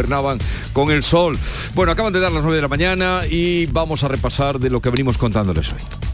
gobernaban con el sol. Bueno, acaban de dar las 9 de la mañana y vamos a repasar de lo que venimos contándoles hoy.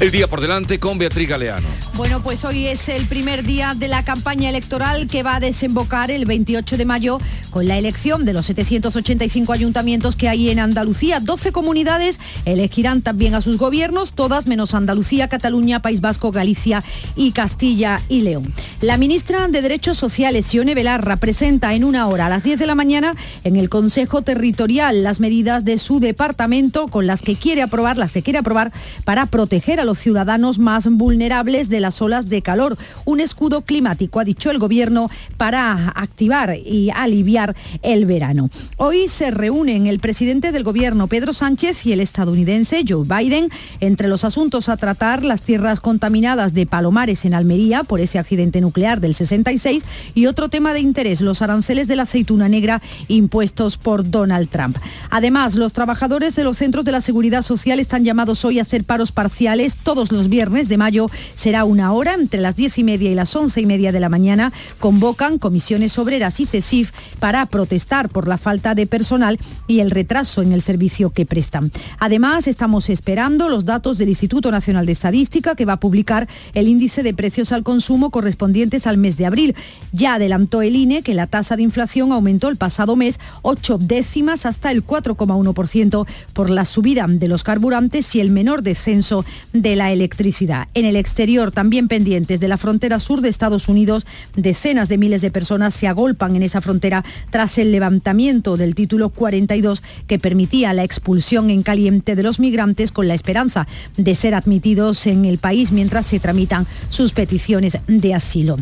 El día por delante con Beatriz Galeano. Bueno, pues hoy es el primer día de la campaña electoral que va a desembocar el 28 de mayo con la elección de los 785 ayuntamientos que hay en Andalucía. 12 comunidades elegirán también a sus gobiernos, todas menos Andalucía, Cataluña, País Vasco, Galicia y Castilla y León. La ministra de Derechos Sociales, Sione Belarra, presenta en una hora a las 10 de la mañana en el Consejo Territorial las medidas de su departamento con las que quiere aprobar, las que quiere aprobar para proteger a los ciudadanos más vulnerables de las olas de calor. Un escudo climático, ha dicho el Gobierno, para activar y aliviar el verano. Hoy se reúnen el presidente del Gobierno, Pedro Sánchez, y el estadounidense Joe Biden. Entre los asuntos a tratar, las tierras contaminadas de Palomares en Almería por ese accidente nuclear del 66 y otro tema de interés, los aranceles de la aceituna negra impuestos por Donald Trump. Además, los trabajadores de los centros de la seguridad social están llamados hoy a hacer paros parciales todos los viernes de mayo será una hora entre las diez y media y las once y media de la mañana. Convocan comisiones obreras y CESIF para protestar por la falta de personal y el retraso en el servicio que prestan. Además, estamos esperando los datos del Instituto Nacional de Estadística que va a publicar el índice de precios al consumo correspondientes al mes de abril. Ya adelantó el INE que la tasa de inflación aumentó el pasado mes ocho décimas hasta el 4,1% por la subida de los carburantes y el menor descenso de de la electricidad. En el exterior, también pendientes de la frontera sur de Estados Unidos, decenas de miles de personas se agolpan en esa frontera tras el levantamiento del título 42 que permitía la expulsión en caliente de los migrantes con la esperanza de ser admitidos en el país mientras se tramitan sus peticiones de asilo.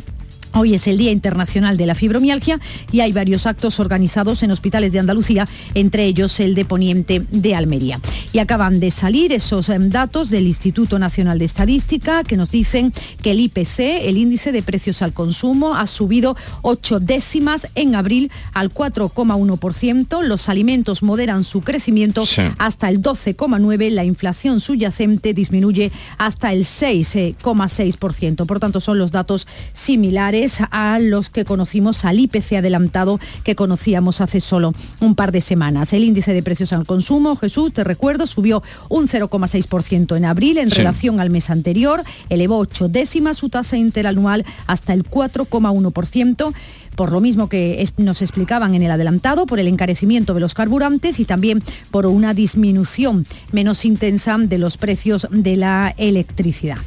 Hoy es el Día Internacional de la Fibromialgia y hay varios actos organizados en hospitales de Andalucía, entre ellos el de Poniente de Almería. Y acaban de salir esos em, datos del Instituto Nacional de Estadística que nos dicen que el IPC, el índice de precios al consumo, ha subido ocho décimas en abril al 4,1%. Los alimentos moderan su crecimiento hasta el 12,9%. La inflación subyacente disminuye hasta el 6,6%. Por tanto, son los datos similares a los que conocimos al IPC adelantado que conocíamos hace solo un par de semanas. El índice de precios al consumo, Jesús, te recuerdo, subió un 0,6% en abril en relación al mes anterior, elevó ocho décimas su tasa interanual hasta el 4,1% por lo mismo que nos explicaban en el adelantado, por el encarecimiento de los carburantes y también por una disminución menos intensa de los precios de la electricidad.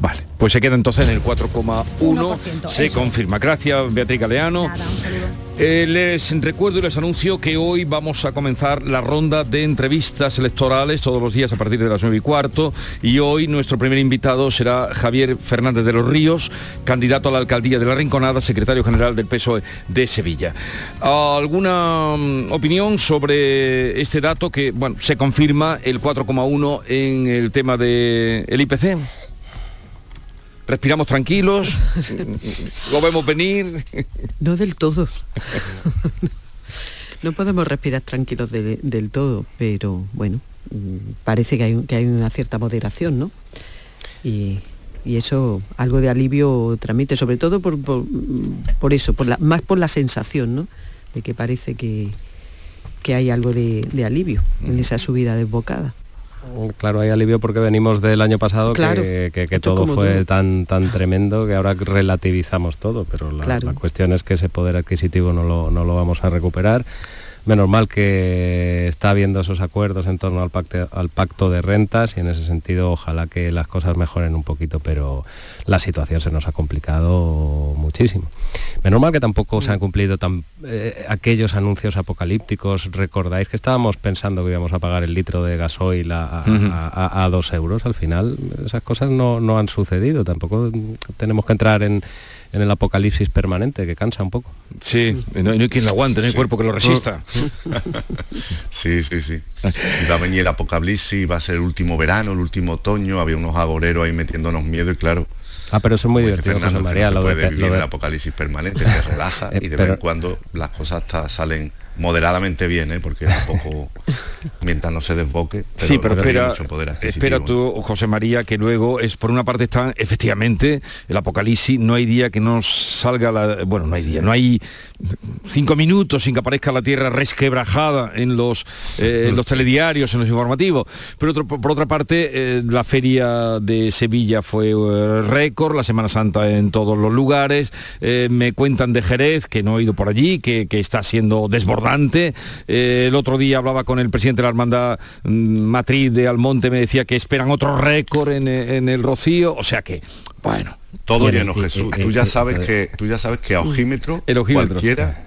Vale, pues se queda entonces en el 4,1. Se confirma. Gracias, Beatriz Galeano. Eh, les recuerdo y les anuncio que hoy vamos a comenzar la ronda de entrevistas electorales todos los días a partir de las 9 y cuarto y hoy nuestro primer invitado será Javier Fernández de los Ríos, candidato a la alcaldía de La Rinconada, secretario general del PSOE de Sevilla. ¿Alguna mm, opinión sobre este dato que bueno, se confirma el 4,1 en el tema del el IPC? Respiramos tranquilos, lo vemos venir. No del todo. no podemos respirar tranquilos del todo, pero bueno, parece que hay, que hay una cierta moderación, ¿no? Y, eso algo de alivio transmite, sobre todo por, por, eso, por la, más por la sensación, ¿no? De que parece que, que hay algo de, de alivio en esa subida desbocada. Claro, hay alivio porque venimos del año pasado que, todo fue tan, tan tremendo que ahora relativizamos todo, pero la, cuestión es que ese poder adquisitivo no lo, no lo vamos a recuperar menos mal que está habiendo esos acuerdos en torno al pacto, al pacto de rentas y en ese sentido ojalá que las cosas mejoren un poquito, pero la situación se nos ha complicado muchísimo. Menos mal que tampoco se han cumplido tan, eh, aquellos anuncios apocalípticos. Recordáis que estábamos pensando que íbamos a pagar el litro de gasoil a, dos euros. Al final esas cosas no, no han sucedido. Tampoco tenemos que entrar en en el apocalipsis permanente, que cansa un poco. Sí, no, hay quien lo aguante, no hay cuerpo que lo resista. sí, sí, sí. va a venir el apocalipsis, va a ser el último verano, el último otoño, había unos agoreros ahí metiéndonos miedo y claro, Ah, pero eso es muy divertido, José María. lo de, el apocalipsis permanente, se relaja y de vez en cuando las cosas salen moderadamente bien, ¿eh? porque tampoco mientras no se desboque. sí, pero espera, espera tú, José María, que luego es por una parte está efectivamente el apocalipsis, no hay día que no salga la. Bueno, no hay día, no hay cinco minutos sin que aparezca la tierra resquebrajada en los, eh, los telediarios, en los informativos. Pero por otra parte, eh, la feria de Sevilla fue eh, récord, la Semana Santa en todos los lugares. me cuentan de Jerez, que no he ido por allí, que, está siendo desbordante. el otro día hablaba con el presidente de la Hermandad mm, Matriz de Almonte, me decía que esperan otro récord en, en el Rocío. O sea que, bueno, todo lleno, Jesús. tú ya sabes que tú ya sabes que a ojímetro, cualquiera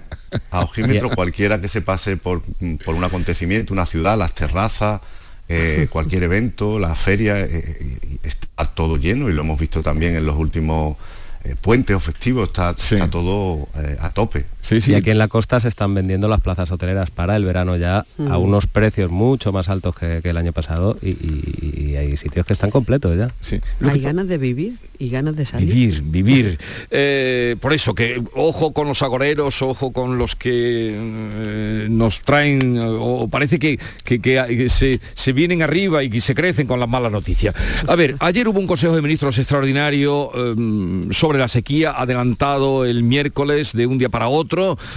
a ojímetro cualquiera que se pase por, por un acontecimiento, una ciudad, las terrazas, eh, cualquier evento, la feria, eh, eh, está todo lleno y lo hemos visto también en los últimos eh, puente o festivo, está, todo eh, a tope. Y aquí en la costa se están vendiendo las plazas hoteleras para el verano ya a unos precios mucho más altos que, el año pasado y, hay sitios que están completos ya. Hay ganas de vivir y ganas de salir. Vivir, vivir. Eh, por eso, que ojo con los agoreros, ojo con los que nos traen, o parece que, que, se, se, vienen arriba y que se crecen con las malas noticias. A ver, ayer hubo un Consejo de Ministros extraordinario sobre sobre la sequía, adelantado el miércoles de un día para otro,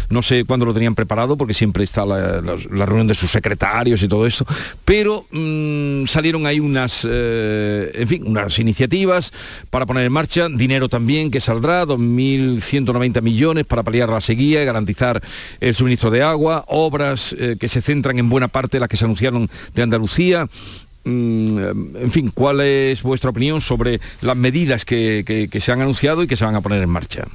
no sé cuándo lo tenían preparado porque siempre está la, reunión de sus secretarios y todo eso, pero mm, salieron ahí unas, eh, en fin, unas iniciativas para poner en marcha, dinero también que saldrá, 2.190 millones para paliar la sequía y garantizar el suministro de agua, obras eh, que se centran en buena parte de las que se anunciaron de Andalucía, Mm, en fin, ¿cuál es vuestra opinión sobre las medidas que, se han anunciado y que se van a poner en marcha?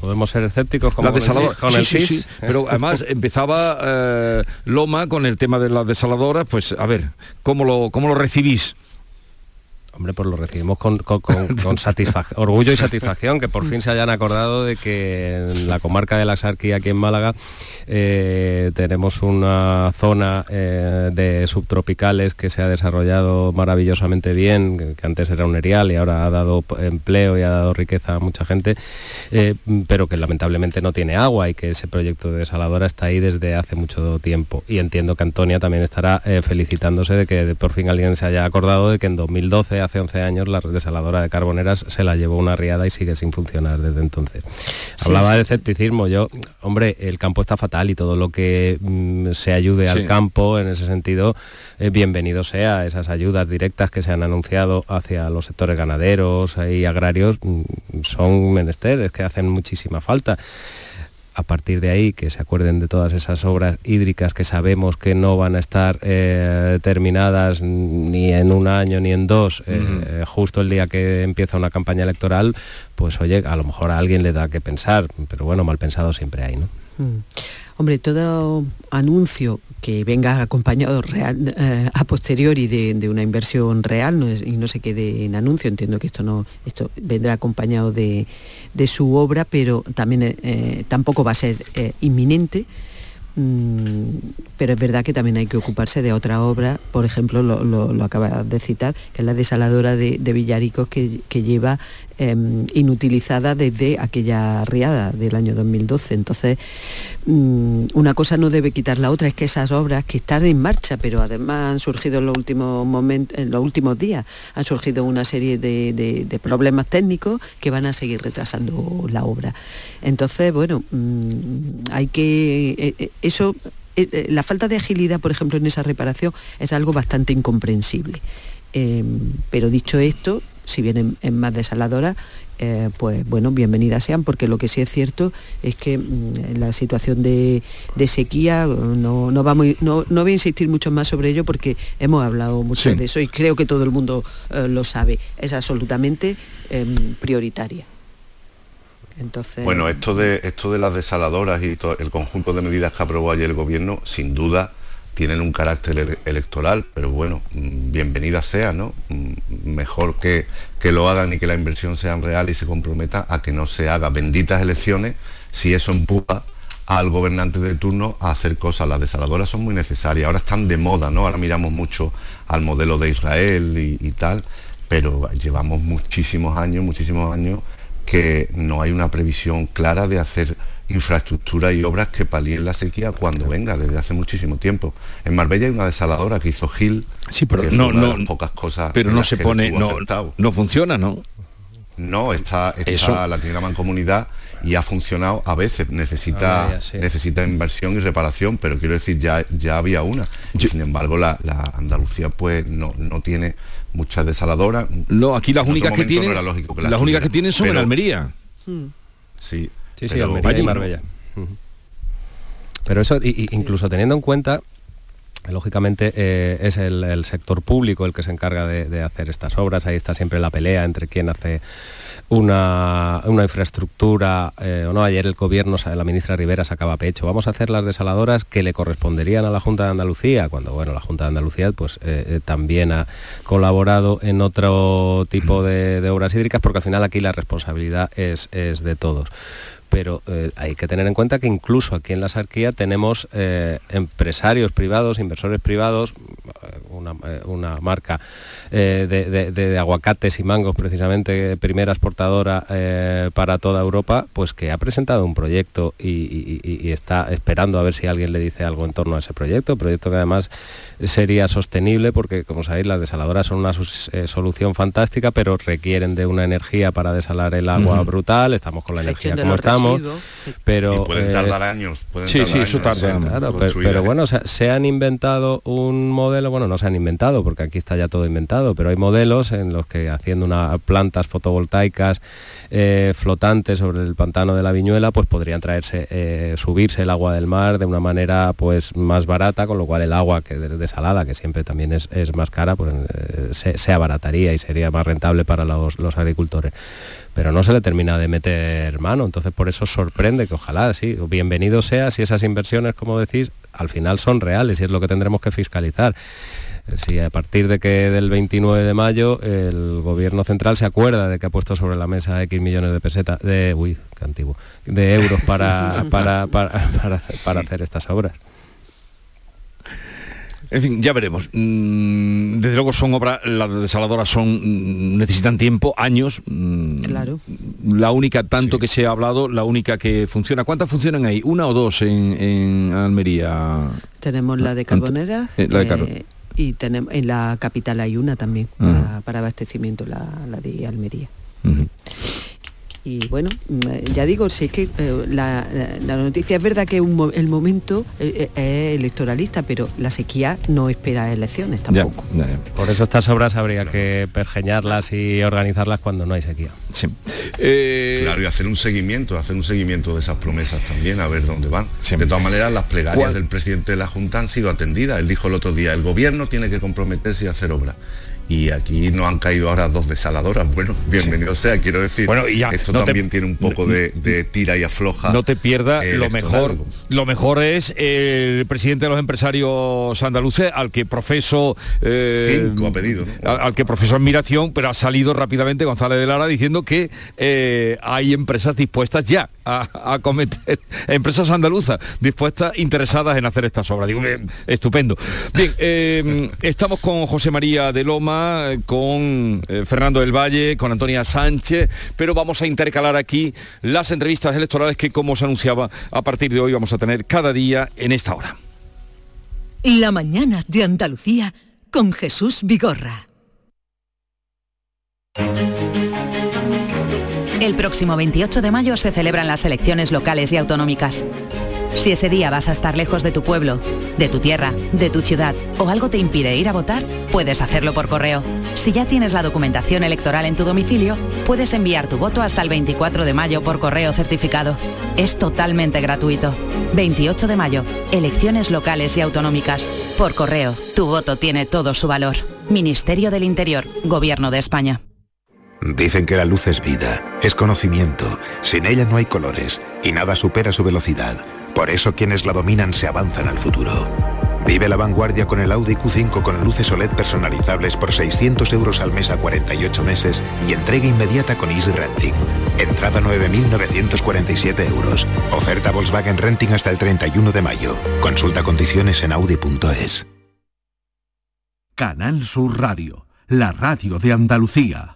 Podemos ser escépticos con el sí, pero además empezaba eh, Loma con el tema de las desaladoras, pues a ver, ¿cómo lo, cómo lo recibís? Hombre, pues lo recibimos con, con, orgullo y satisfacción que por fin se hayan acordado de que en la comarca de la Sarquía, aquí en Málaga, eh, tenemos una zona eh, de subtropicales que se ha desarrollado maravillosamente bien, que antes era un erial y ahora ha dado empleo y ha dado riqueza a mucha gente, eh, pero que lamentablemente no tiene agua y que ese proyecto de desaladora está ahí desde hace mucho tiempo. Y entiendo que Antonia también estará felicitándose de que por fin alguien se haya acordado de que en 2012 hace 11 años la desaladora de Carboneras se la llevó una riada y sigue sin funcionar desde entonces. Hablaba de escepticismo, yo, hombre, el campo está fatal y todo lo que mm, se ayude al campo en ese sentido, eh, bienvenido sea. Esas ayudas directas que se han anunciado hacia los sectores ganaderos y agrarios mm, son menesteres que hacen muchísima falta a partir de ahí que se acuerden de todas esas obras hídricas que sabemos que no van a estar eh, terminadas ni en un año ni en dos, eh, justo el día que empieza una campaña electoral, pues oye, a lo mejor a alguien le da que pensar, pero bueno, mal pensado siempre hay, ¿no? Mm. Hombre, todo anuncio que venga acompañado real, eh, a posteriori de, una inversión real y no se quede en anuncio, entiendo que esto no esto vendrá acompañado de, su obra, pero también eh, tampoco va a ser eh, inminente. Mm, pero es verdad que también hay que ocuparse de otra obra, por ejemplo, lo, lo, acabas de citar, que es la desaladora de, Villaricos que, lleva em, inutilizada desde aquella riada del año 2012. Entonces, mm, una cosa no debe quitar la otra, es que esas obras que están en marcha, pero además han surgido en los últimos momentos, en los últimos días, han surgido una serie de, problemas técnicos que van a seguir retrasando la obra. Entonces, bueno, mm, hay que eh, eh, eso, eh, la falta de agilidad, por ejemplo, en esa reparación es algo bastante incomprensible. Em, pero dicho esto, si vienen en más desaladoras, eh, pues bueno, bienvenidas sean, porque lo que sí es cierto es que mm, la situación de, sequía no, vamos, no, voy a insistir mucho más sobre ello porque hemos hablado mucho de eso y creo que todo el mundo lo sabe. Es absolutamente em, prioritaria. Bueno, esto de, esto de las desaladoras y todo, el conjunto de medidas que aprobó ayer el gobierno, sin duda tienen un carácter electoral, pero bueno, mm, bienvenida sea, ¿no? Mm, mejor que, que lo hagan y que la inversión sea real y se comprometa a que no se haga benditas elecciones si eso empuja al gobernante de turno a hacer cosas. Las desaladoras son muy necesarias, ahora están de moda, ¿no? Ahora miramos mucho al modelo de Israel y tal, pero llevamos muchísimos años, muchísimos años que no hay una previsión clara de hacer infraestructura y obras que palien la sequía cuando venga, desde hace muchísimo tiempo. En Marbella hay una desaladora que hizo Gil, sí, pero no, no, pocas cosas. Pero no se pone, no, no funciona, ¿no? No, está, está la tiene la mancomunidad y ha funcionado a veces, necesita, ah, necesita inversión y reparación, pero quiero decir, ya, ya había una. Sin embargo, la, Andalucía pues no, no tiene muchas desaladoras. No, aquí las únicas que tienen, las, únicas que tienen son en Almería. Hmm. Sí, sí, sí, Almería y Marbella. Pero eso, incluso teniendo en cuenta lógicamente eh, es el, sector público el que se encarga de, hacer estas obras, ahí está siempre la pelea entre quién hace una, infraestructura eh, o no. Ayer el gobierno, la ministra Rivera sacaba pecho. Vamos a hacer las desaladoras que le corresponderían a la Junta de Andalucía, cuando bueno, la Junta de Andalucía pues eh, también ha colaborado en otro tipo de, de, obras hídricas, porque al final aquí la responsabilidad es, es de todos pero eh, hay que tener en cuenta que incluso aquí en la Sarquía tenemos eh, empresarios privados, inversores privados, eh, una, marca de, aguacates y mangos precisamente, primera exportadora para toda Europa, pues que ha presentado un proyecto y, está esperando a ver si alguien le dice algo en torno a ese proyecto, proyecto que además sería sostenible porque como sabéis las desaladoras son una solución fantástica, pero requieren de una energía para desalar el agua brutal, estamos con la energía como estamos pero... pueden tardar eh, años. sí, sí, eso tarda. pero, bueno, se han inventado un modelo, bueno, no se han inventado, porque aquí está ya todo inventado, pero hay modelos en los que haciendo unas plantas fotovoltaicas eh, flotantes sobre el pantano de la Viñuela, pues podrían traerse, eh, subirse el agua del mar de una manera pues más barata, con lo cual el agua que desalada, que siempre también es, más cara, pues se, abarataría y sería más rentable para los, los agricultores pero no se le termina de meter mano. Entonces por eso sorprende que ojalá, sí, bienvenido sea si esas inversiones, como decís, al final son reales y es lo que tendremos que fiscalizar. Si a partir de que del 29 de mayo el gobierno central se acuerda de que ha puesto sobre la mesa X millones de pesetas, de, uy, qué antiguo, de euros para, para, para hacer estas obras. En fin, ya veremos. Mm, desde luego son obras, las desaladoras son, mm, necesitan tiempo, años. Mm, claro. La única, tanto que se ha hablado, la única que funciona. ¿Cuántas funcionan ahí? ¿Una o dos en, Almería? Tenemos la de Carbonera. Eh, la de eh, y tenemos en la capital hay una también ah. para, abastecimiento, la, de Almería y bueno, ya digo, si es que eh, la, noticia es verdad que el momento eh, eh, es electoralista, pero la sequía no espera elecciones tampoco. Por eso estas obras habría que pergeñarlas y organizarlas cuando no hay sequía. Sí. claro, y hacer un seguimiento, hacer un seguimiento de esas promesas también, a ver dónde van. De todas maneras, las plegarias del presidente de la Junta han sido atendidas. Él dijo el otro día, el gobierno tiene que comprometerse y hacer obras y aquí no han caído ahora dos desaladoras. Bueno, bienvenido sea, quiero decir, bueno, ya, esto también tiene un poco de, tira y afloja. No te pierdas, lo mejor, lo mejor es el presidente de los empresarios andaluces, al que profeso eh, Cinco ha pedido, al, que profesó admiración, pero ha salido rápidamente González de Lara diciendo que eh, hay empresas dispuestas ya a, cometer, empresas andaluzas dispuestas, interesadas en hacer estas obras. Digo, estupendo. Bien, eh, estamos con José María de Loma con eh, Fernando del Valle, con Antonia Sánchez, pero vamos a intercalar aquí las entrevistas electorales que, como se anunciaba, a partir de hoy vamos a tener cada día en esta hora. La mañana de Andalucía con Jesús Vigorra. El próximo 28 de mayo se celebran las elecciones locales y autonómicas. Si ese día vas a estar lejos de tu pueblo, de tu tierra, de tu ciudad o algo te impide ir a votar, puedes hacerlo por correo. Si ya tienes la documentación electoral en tu domicilio, puedes enviar tu voto hasta el 24 de mayo por correo certificado. Es totalmente gratuito. 28 de mayo, elecciones locales y autonómicas. Por correo, tu voto tiene todo su valor. Ministerio del Interior, Gobierno de España. Dicen que la luz es vida, es conocimiento. Sin ella no hay colores y nada supera su velocidad. Por eso quienes la dominan se avanzan al futuro. Vive la vanguardia con el Audi Q5 con luces OLED personalizables por 600 euros al mes a 48 meses y entrega inmediata con Easy Renting. Entrada 9.947 euros. Oferta Volkswagen Renting hasta el 31 de mayo. Consulta condiciones en audi.es. Canal Sur Radio, la radio de Andalucía.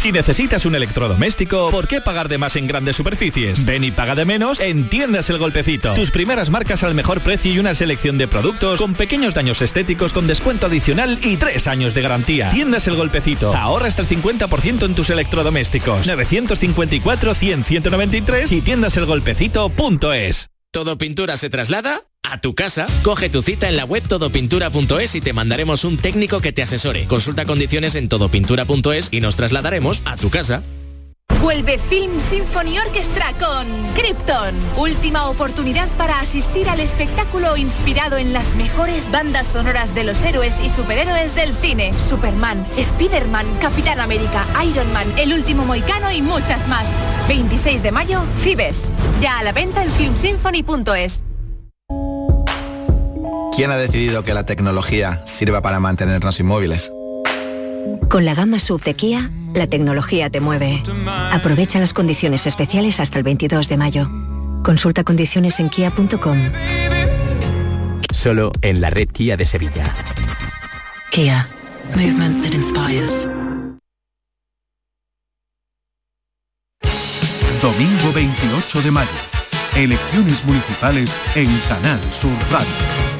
Si necesitas un electrodoméstico, ¿por qué pagar de más en grandes superficies? Ven y paga de menos en Tiendas El Golpecito. Tus primeras marcas al mejor precio y una selección de productos con pequeños daños estéticos con descuento adicional y tres años de garantía. Tiendas El Golpecito. Ahorra hasta el 50% en tus electrodomésticos. 954 100 193 y tiendaselgolpecito.es. ¿Todo pintura se traslada? A tu casa, coge tu cita en la web todopintura.es y te mandaremos un técnico que te asesore. Consulta condiciones en todopintura.es y nos trasladaremos a tu casa. Vuelve Film Symphony Orchestra con Krypton. Última oportunidad para asistir al espectáculo inspirado en las mejores bandas sonoras de los héroes y superhéroes del cine. Superman, Spider-Man, Capitán América, Iron Man, El Último Moicano y muchas más. 26 de mayo, Fibes. Ya a la venta en filmsymphony.es. ¿Quién ha decidido que la tecnología sirva para mantenernos inmóviles? Con la gama SUV de Kia, la tecnología te mueve. Aprovecha las condiciones especiales hasta el 22 de mayo. Consulta condiciones en kia.com. Solo en la red Kia de Sevilla. Kia. Movement that inspires. Domingo 28 de mayo. Elecciones municipales en Canal Sur Radio.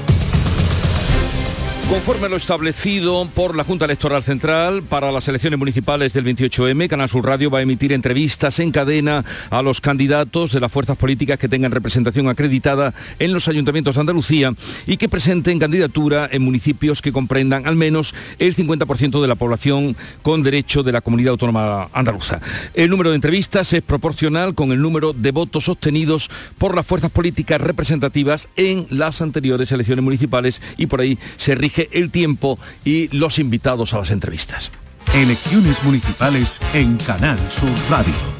Conforme lo establecido por la Junta Electoral Central para las elecciones municipales del 28M, Canal Sur Radio va a emitir entrevistas en cadena a los candidatos de las fuerzas políticas que tengan representación acreditada en los ayuntamientos de Andalucía y que presenten candidatura en municipios que comprendan al menos el 50% de la población con derecho de la comunidad autónoma andaluza. El número de entrevistas es proporcional con el número de votos obtenidos por las fuerzas políticas representativas en las anteriores elecciones municipales y por ahí se rige el tiempo y los invitados a las entrevistas. Elecciones municipales en Canal Sur Radio.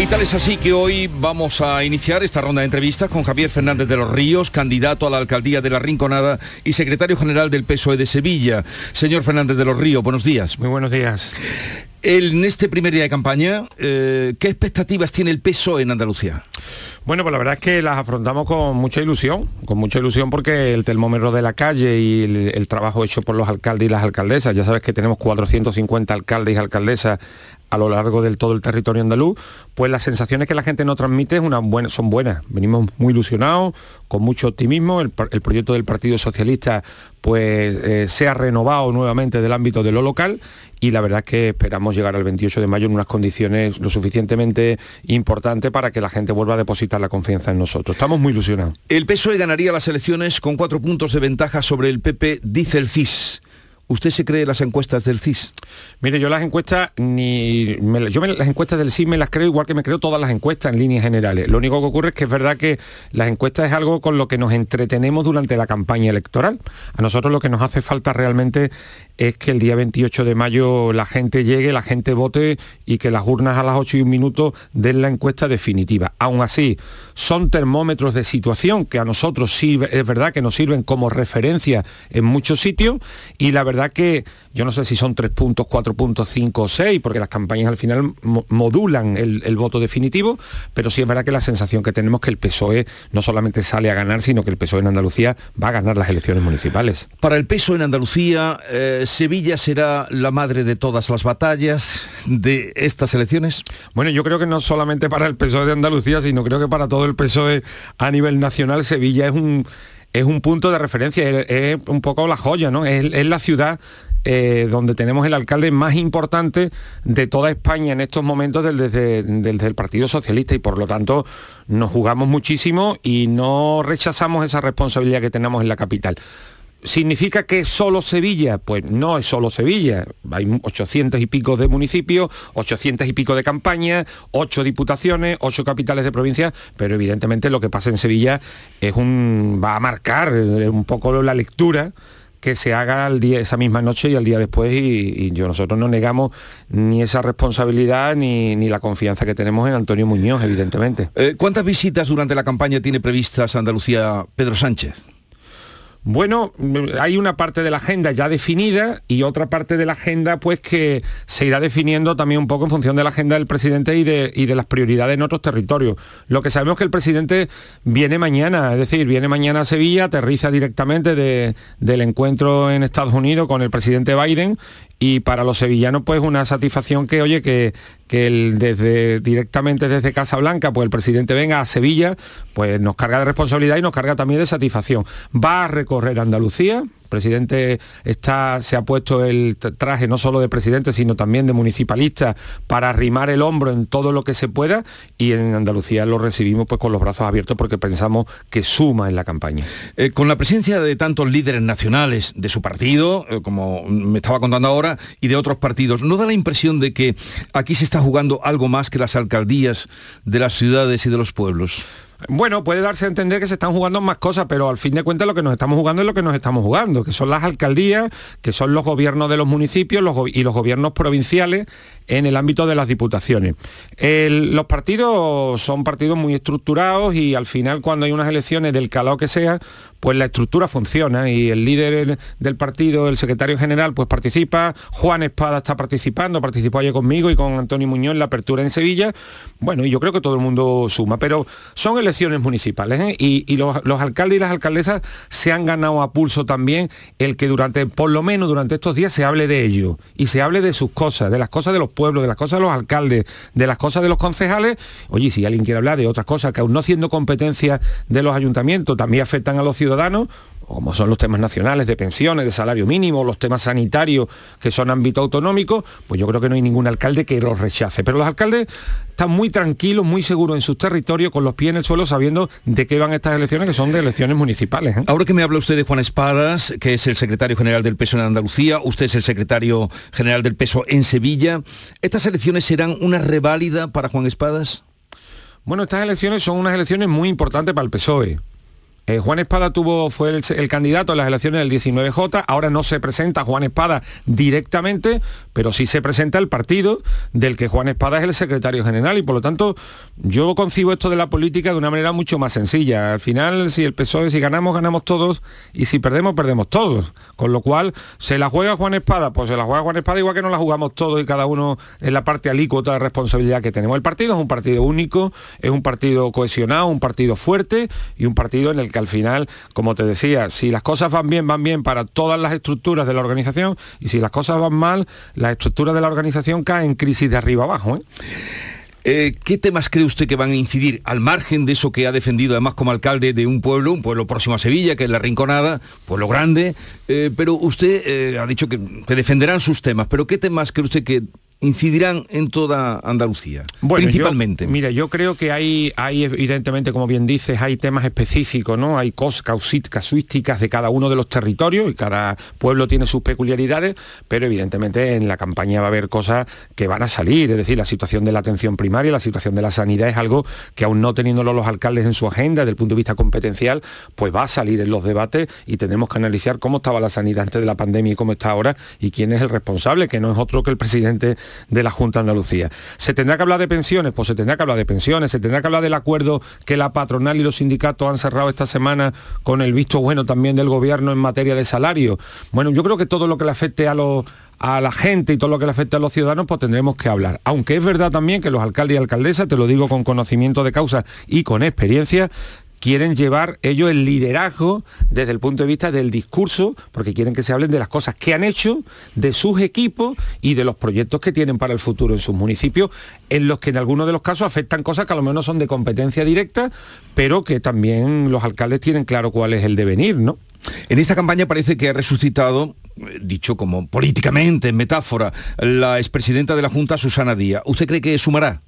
Y tal es así que hoy vamos a iniciar esta ronda de entrevistas con Javier Fernández de los Ríos, candidato a la alcaldía de La Rinconada y secretario general del PSOE de Sevilla. Señor Fernández de los Ríos, buenos días. Muy buenos días. En este primer día de campaña, eh, ¿qué expectativas tiene el PSOE en Andalucía? Bueno, pues la verdad es que las afrontamos con mucha ilusión, con mucha ilusión porque el termómetro de la calle y el, trabajo hecho por los alcaldes y las alcaldesas, ya sabes que tenemos 450 alcaldes y alcaldesas a lo largo del todo el territorio andaluz, pues las sensaciones que la gente nos transmite son buenas. Venimos muy ilusionados, con mucho optimismo. El, proyecto del Partido Socialista pues eh, se ha renovado nuevamente del ámbito de lo local y la verdad es que esperamos llegar al 28 de mayo en unas condiciones lo suficientemente importantes para que la gente vuelva a depositar la confianza en nosotros. Estamos muy ilusionados. El PSOE ganaría las elecciones con cuatro puntos de ventaja sobre el PP, dice el CIS. ¿Usted se cree las encuestas del CIS? Mire, yo las encuestas ni yo las encuestas del CIS me las creo igual que me creo todas las encuestas en líneas generales. Lo único que ocurre es que es verdad que las encuestas es algo con lo que nos entretenemos durante la campaña electoral. A nosotros lo que nos hace falta realmente es que el día 28 de mayo la gente llegue, la gente vote y que las urnas a las 8 y un minuto den la encuesta definitiva. Aún así, son termómetros de situación que a nosotros sí es verdad que nos sirven como referencia en muchos sitios y la verdad que yo no sé si son 3 puntos, 4 puntos, 5 o 6, porque las campañas al final modulan el, el, voto definitivo, pero sí es verdad que la sensación que tenemos es que el PSOE no solamente sale a ganar, sino que el PSOE en Andalucía va a ganar las elecciones municipales. Para el PSOE en Andalucía, eh, ¿Sevilla será la madre de todas las batallas de estas elecciones? Bueno, yo creo que no solamente para el PSOE de Andalucía, sino creo que para todo el PSOE a nivel nacional, Sevilla es un, es un punto de referencia, es, un poco la joya, ¿no? Es, la ciudad eh, donde tenemos el alcalde más importante de toda España en estos momentos desde, desde, el Partido Socialista y por lo tanto nos jugamos muchísimo y no rechazamos esa responsabilidad que tenemos en la capital. ¿Significa que solo Sevilla? Pues no es solo Sevilla. Hay 800 y pico de municipios, 800 y pico de campañas, 8 diputaciones, 8 capitales de provincia, pero evidentemente lo que pasa en Sevilla es un, va a marcar eh, un poco la lectura que se haga el día, esa misma noche y al día después y, yo nosotros no negamos ni esa responsabilidad ni, ni, la confianza que tenemos en Antonio Muñoz, evidentemente. Eh, ¿Cuántas visitas durante la campaña tiene previstas Andalucía Pedro Sánchez? Bueno, hay una parte de la agenda ya definida y otra parte de la agenda pues que se irá definiendo también un poco en función de la agenda del presidente y de, las prioridades en otros territorios. Lo que sabemos es que el presidente viene mañana, es decir, viene mañana a Sevilla, aterriza directamente del encuentro en Estados Unidos con el presidente Biden y para los sevillanos pues una satisfacción que oye que, que desde directamente desde Casa Blanca pues el presidente venga a Sevilla pues nos carga de responsabilidad y nos carga también de satisfacción. Va a recorrer Andalucía presidente está, se ha puesto el traje no solo de presidente, sino también de municipalista para arrimar el hombro en todo lo que se pueda y en Andalucía lo recibimos pues con los brazos abiertos porque pensamos que suma en la campaña. Eh, con la presencia de tantos líderes nacionales de su partido, eh, como me estaba contando ahora, y de otros partidos, ¿no da la impresión de que aquí se está jugando algo más que las alcaldías de las ciudades y de los pueblos? Bueno, puede darse a entender que se están jugando más cosas, pero al fin de cuentas lo que nos estamos jugando es lo que nos estamos jugando, que son las alcaldías, que son los gobiernos de los municipios y los gobiernos provinciales en el ámbito de las diputaciones. los partidos son partidos muy estructurados y al final cuando hay unas elecciones del calado que sea, pues la estructura funciona y el líder del partido, el secretario general, pues participa, Juan Espada está participando, participó ayer conmigo y con Antonio Muñoz en la apertura en Sevilla, bueno, y yo creo que todo el mundo suma, pero son elecciones municipales ¿eh? y, los, los, alcaldes y las alcaldesas se han ganado a pulso también el que durante, por lo menos durante estos días se hable de ello y se hable de sus cosas, de las cosas de los pueblos, de las cosas de los alcaldes, de las cosas de los concejales, oye, si alguien quiere hablar de otras cosas que aún no siendo competencia de los ayuntamientos también afectan a los ciudadanos, ciudadanos, como son los temas nacionales de pensiones, de salario mínimo, los temas sanitarios que son ámbito autonómico, pues yo creo que no hay ningún alcalde que los rechace. Pero los alcaldes están muy tranquilos, muy seguros en sus territorios, con los pies en el suelo, sabiendo de qué van estas elecciones, que son de elecciones municipales. ¿eh? Ahora que me habla usted de Juan Espadas, que es el secretario general del PESO en Andalucía, usted es el secretario general del PESO en Sevilla, ¿estas elecciones serán una reválida para Juan Espadas? Bueno, estas elecciones son unas elecciones muy importantes para el PSOE eh, Juan Espada tuvo, fue el, candidato en las elecciones del 19J, ahora no se presenta Juan Espada directamente, pero sí se presenta el partido del que Juan Espada es el secretario general y por lo tanto yo concibo esto de la política de una manera mucho más sencilla. Al final, si el PSOE, si ganamos, ganamos todos y si perdemos, perdemos todos. Con lo cual, ¿se la juega Juan Espada? Pues se la juega Juan Espada igual que no la jugamos todos y cada uno en la parte alícuota de responsabilidad que tenemos. El partido es un partido único, es un partido cohesionado, un partido fuerte y un partido en el que al final, como te decía, si las cosas van bien, van bien para todas las estructuras de la organización y si las cosas van mal, las estructuras de la organización caen en crisis de arriba abajo. ¿eh? Eh, ¿Qué temas cree usted que van a incidir al margen de eso que ha defendido además como alcalde de un pueblo, un pueblo próximo a Sevilla, que es la Rinconada, pueblo grande? Eh, pero usted ha dicho que, que, defenderán sus temas, pero ¿qué temas cree usted que incidirán en toda Andalucía, principalmente. mira, yo creo que hay, hay, evidentemente, como bien dices, hay temas específicos, ¿no? Hay cosas casuísticas de cada uno de los territorios y cada pueblo tiene sus peculiaridades, pero evidentemente en la campaña va a haber cosas que van a salir, es decir, la situación de la atención primaria, la situación de la sanidad es algo que aún no teniéndolo los alcaldes en su agenda desde el punto de vista competencial, pues va a salir en los debates y tenemos que analizar cómo estaba la sanidad antes de la pandemia y cómo está ahora y quién es el responsable, que no es otro que el presidente de la Junta de Andalucía. ¿Se tendrá que hablar de pensiones? Pues se tendrá que hablar de pensiones, se tendrá que hablar del acuerdo que la patronal y los sindicatos han cerrado esta semana con el visto bueno también del gobierno en materia de salario. Bueno, yo creo que todo lo que le afecte a a la gente y todo lo que le afecte a los ciudadanos, pues tendremos que hablar. Aunque es verdad también que los alcaldes y alcaldesas, te lo digo con conocimiento de causa y con experiencia, quieren llevar ellos el liderazgo desde el punto de vista del discurso, porque quieren que se hablen de las cosas que han hecho, de sus equipos y de los proyectos que tienen para el futuro en sus municipios, en los que en algunos de los casos afectan cosas que a lo menos son de competencia directa, pero que también los alcaldes tienen claro cuál es el devenir, ¿no? En esta campaña parece que ha resucitado dicho como políticamente, en metáfora, la expresidenta de la Junta, Susana Díaz. ¿Usted cree que sumará?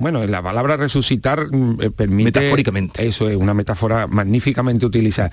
Bueno, la palabra resucitar mm, eh, permite... Metafóricamente. Eso es una metáfora magníficamente utilizada.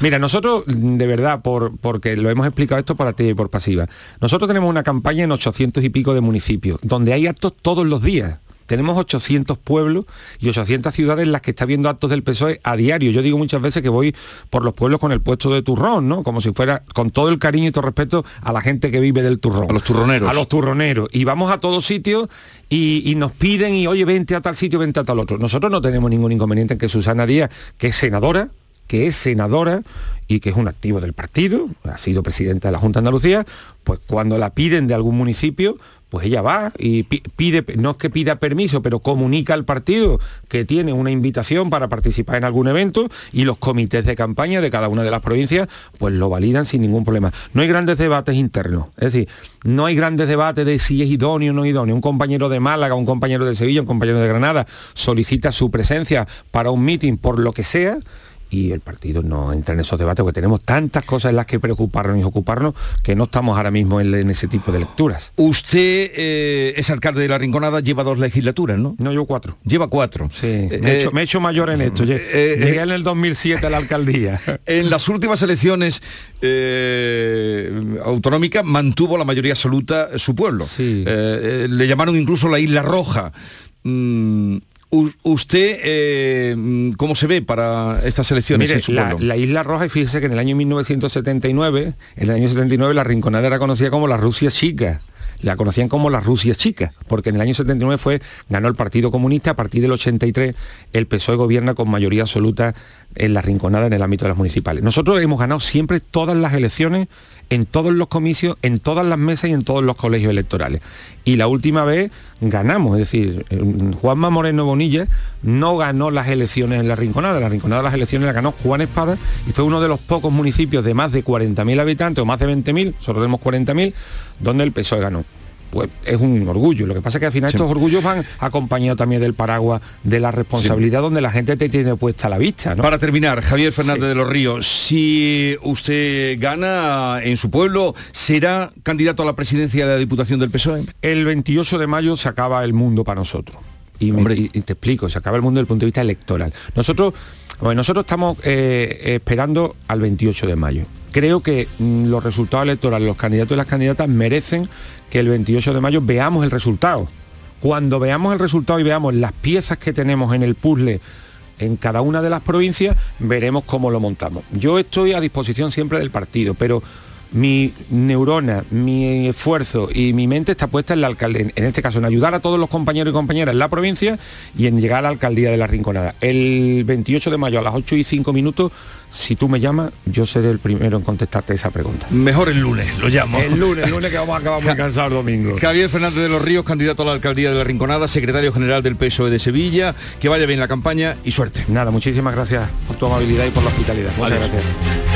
Mira, nosotros, mm, de verdad, por, porque lo hemos explicado esto para ti y por pasiva, nosotros tenemos una campaña en 800 y pico de municipios, donde hay actos todos los días tenemos 800 pueblos y 800 ciudades en las que está viendo actos del PSOE a diario. Yo digo muchas veces que voy por los pueblos con el puesto de turrón, ¿no? Como si fuera, con todo el cariño y todo respeto a la gente que vive del turrón. A los turroneros. A los turroneros. Y vamos a todos sitios y, nos piden y, oye, vente a tal sitio, vente a tal otro. Nosotros no tenemos ningún inconveniente en que Susana Díaz, que es senadora, que es senadora y que es un activo del partido, ha sido presidenta de la Junta de Andalucía, pues cuando la piden de algún municipio, pues ella va y pide, no es que pida permiso, pero comunica al partido que tiene una invitación para participar en algún evento y los comités de campaña de cada una de las provincias pues lo validan sin ningún problema. No hay grandes debates internos, es decir, no hay grandes debates de si es idóneo o no idóneo. Un compañero de Málaga, un compañero de Sevilla, un compañero de Granada solicita su presencia para un meeting por lo que sea y el partido no entra en esos debates porque tenemos tantas cosas en las que preocuparnos y ocuparnos que no estamos ahora mismo en, ese tipo de lecturas. Usted eh, es alcalde de La Rinconada, lleva dos legislaturas, ¿no? No, yo cuatro. Lleva cuatro. Sí, eh, me, he hecho, mayor en esto. Eh, llegué en el 2007 a la alcaldía. En las últimas elecciones autonómicas mantuvo la mayoría absoluta su pueblo. Sí. le llamaron incluso la Isla Roja. Mm, ¿Usted eh, cómo se ve para estas elecciones en su la, la, Isla Roja, y fíjese que en el año 1979, en el año 79 la Rinconada era conocida como la Rusia chica la conocían como la Rusia chica, porque en el año 79 fue, ganó el Partido Comunista, a partir del 83 el PSOE gobierna con mayoría absoluta en la rinconada en el ámbito de las municipales. Nosotros hemos ganado siempre todas las elecciones, en todos los comicios, en todas las mesas y en todos los colegios electorales. Y la última vez ganamos, es decir, Juanma Moreno Bonilla no ganó las elecciones en la Rinconada, la Rinconada las elecciones la ganó Juan Espada y fue uno de los pocos municipios de más de 40.000 habitantes o más de 20.000, solo tenemos 40.000, donde el PSOE ganó pues es un orgullo. Lo que pasa es que al final estos orgullos van acompañados también del paraguas de la responsabilidad donde la gente te tiene puesta la vista. Para terminar, Javier Fernández de los Ríos, si usted gana en su pueblo, ¿será candidato a la presidencia de la Diputación del PSOE? El 28 de mayo se acaba el mundo para nosotros. Y, te explico, se acaba el mundo desde el punto de vista electoral. Nosotros, bueno, nosotros estamos eh, esperando al 28 de mayo. Creo que mm, los resultados electorales, los candidatos y las candidatas merecen que el 28 de mayo veamos el resultado. Cuando veamos el resultado y veamos las piezas que tenemos en el puzzle en cada una de las provincias, veremos cómo lo montamos. Yo estoy a disposición siempre del partido, pero mi neurona, mi esfuerzo y mi mente está puesta en la alcaldía, en este caso en ayudar a todos los compañeros y compañeras en la provincia y en llegar a la alcaldía de la Rinconada. El 28 de mayo a las 8 y 5 minutos, si tú me llamas, yo seré el primero en contestarte esa pregunta. Mejor el lunes, lo llamo. El lunes, el lunes que vamos a acabar muy cansados el domingo. Javier Fernández de los Ríos, candidato a la alcaldía de la Rinconada, secretario general del PSOE de Sevilla. Que vaya bien la campaña y suerte. Nada, muchísimas gracias por tu amabilidad y por la hospitalidad. Muchas gracias.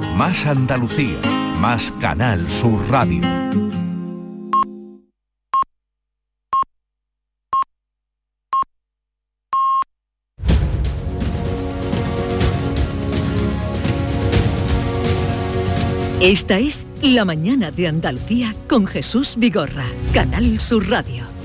Más Andalucía, más Canal Sur Radio. Esta es La mañana de Andalucía con Jesús Vigorra, Canal Sur Radio.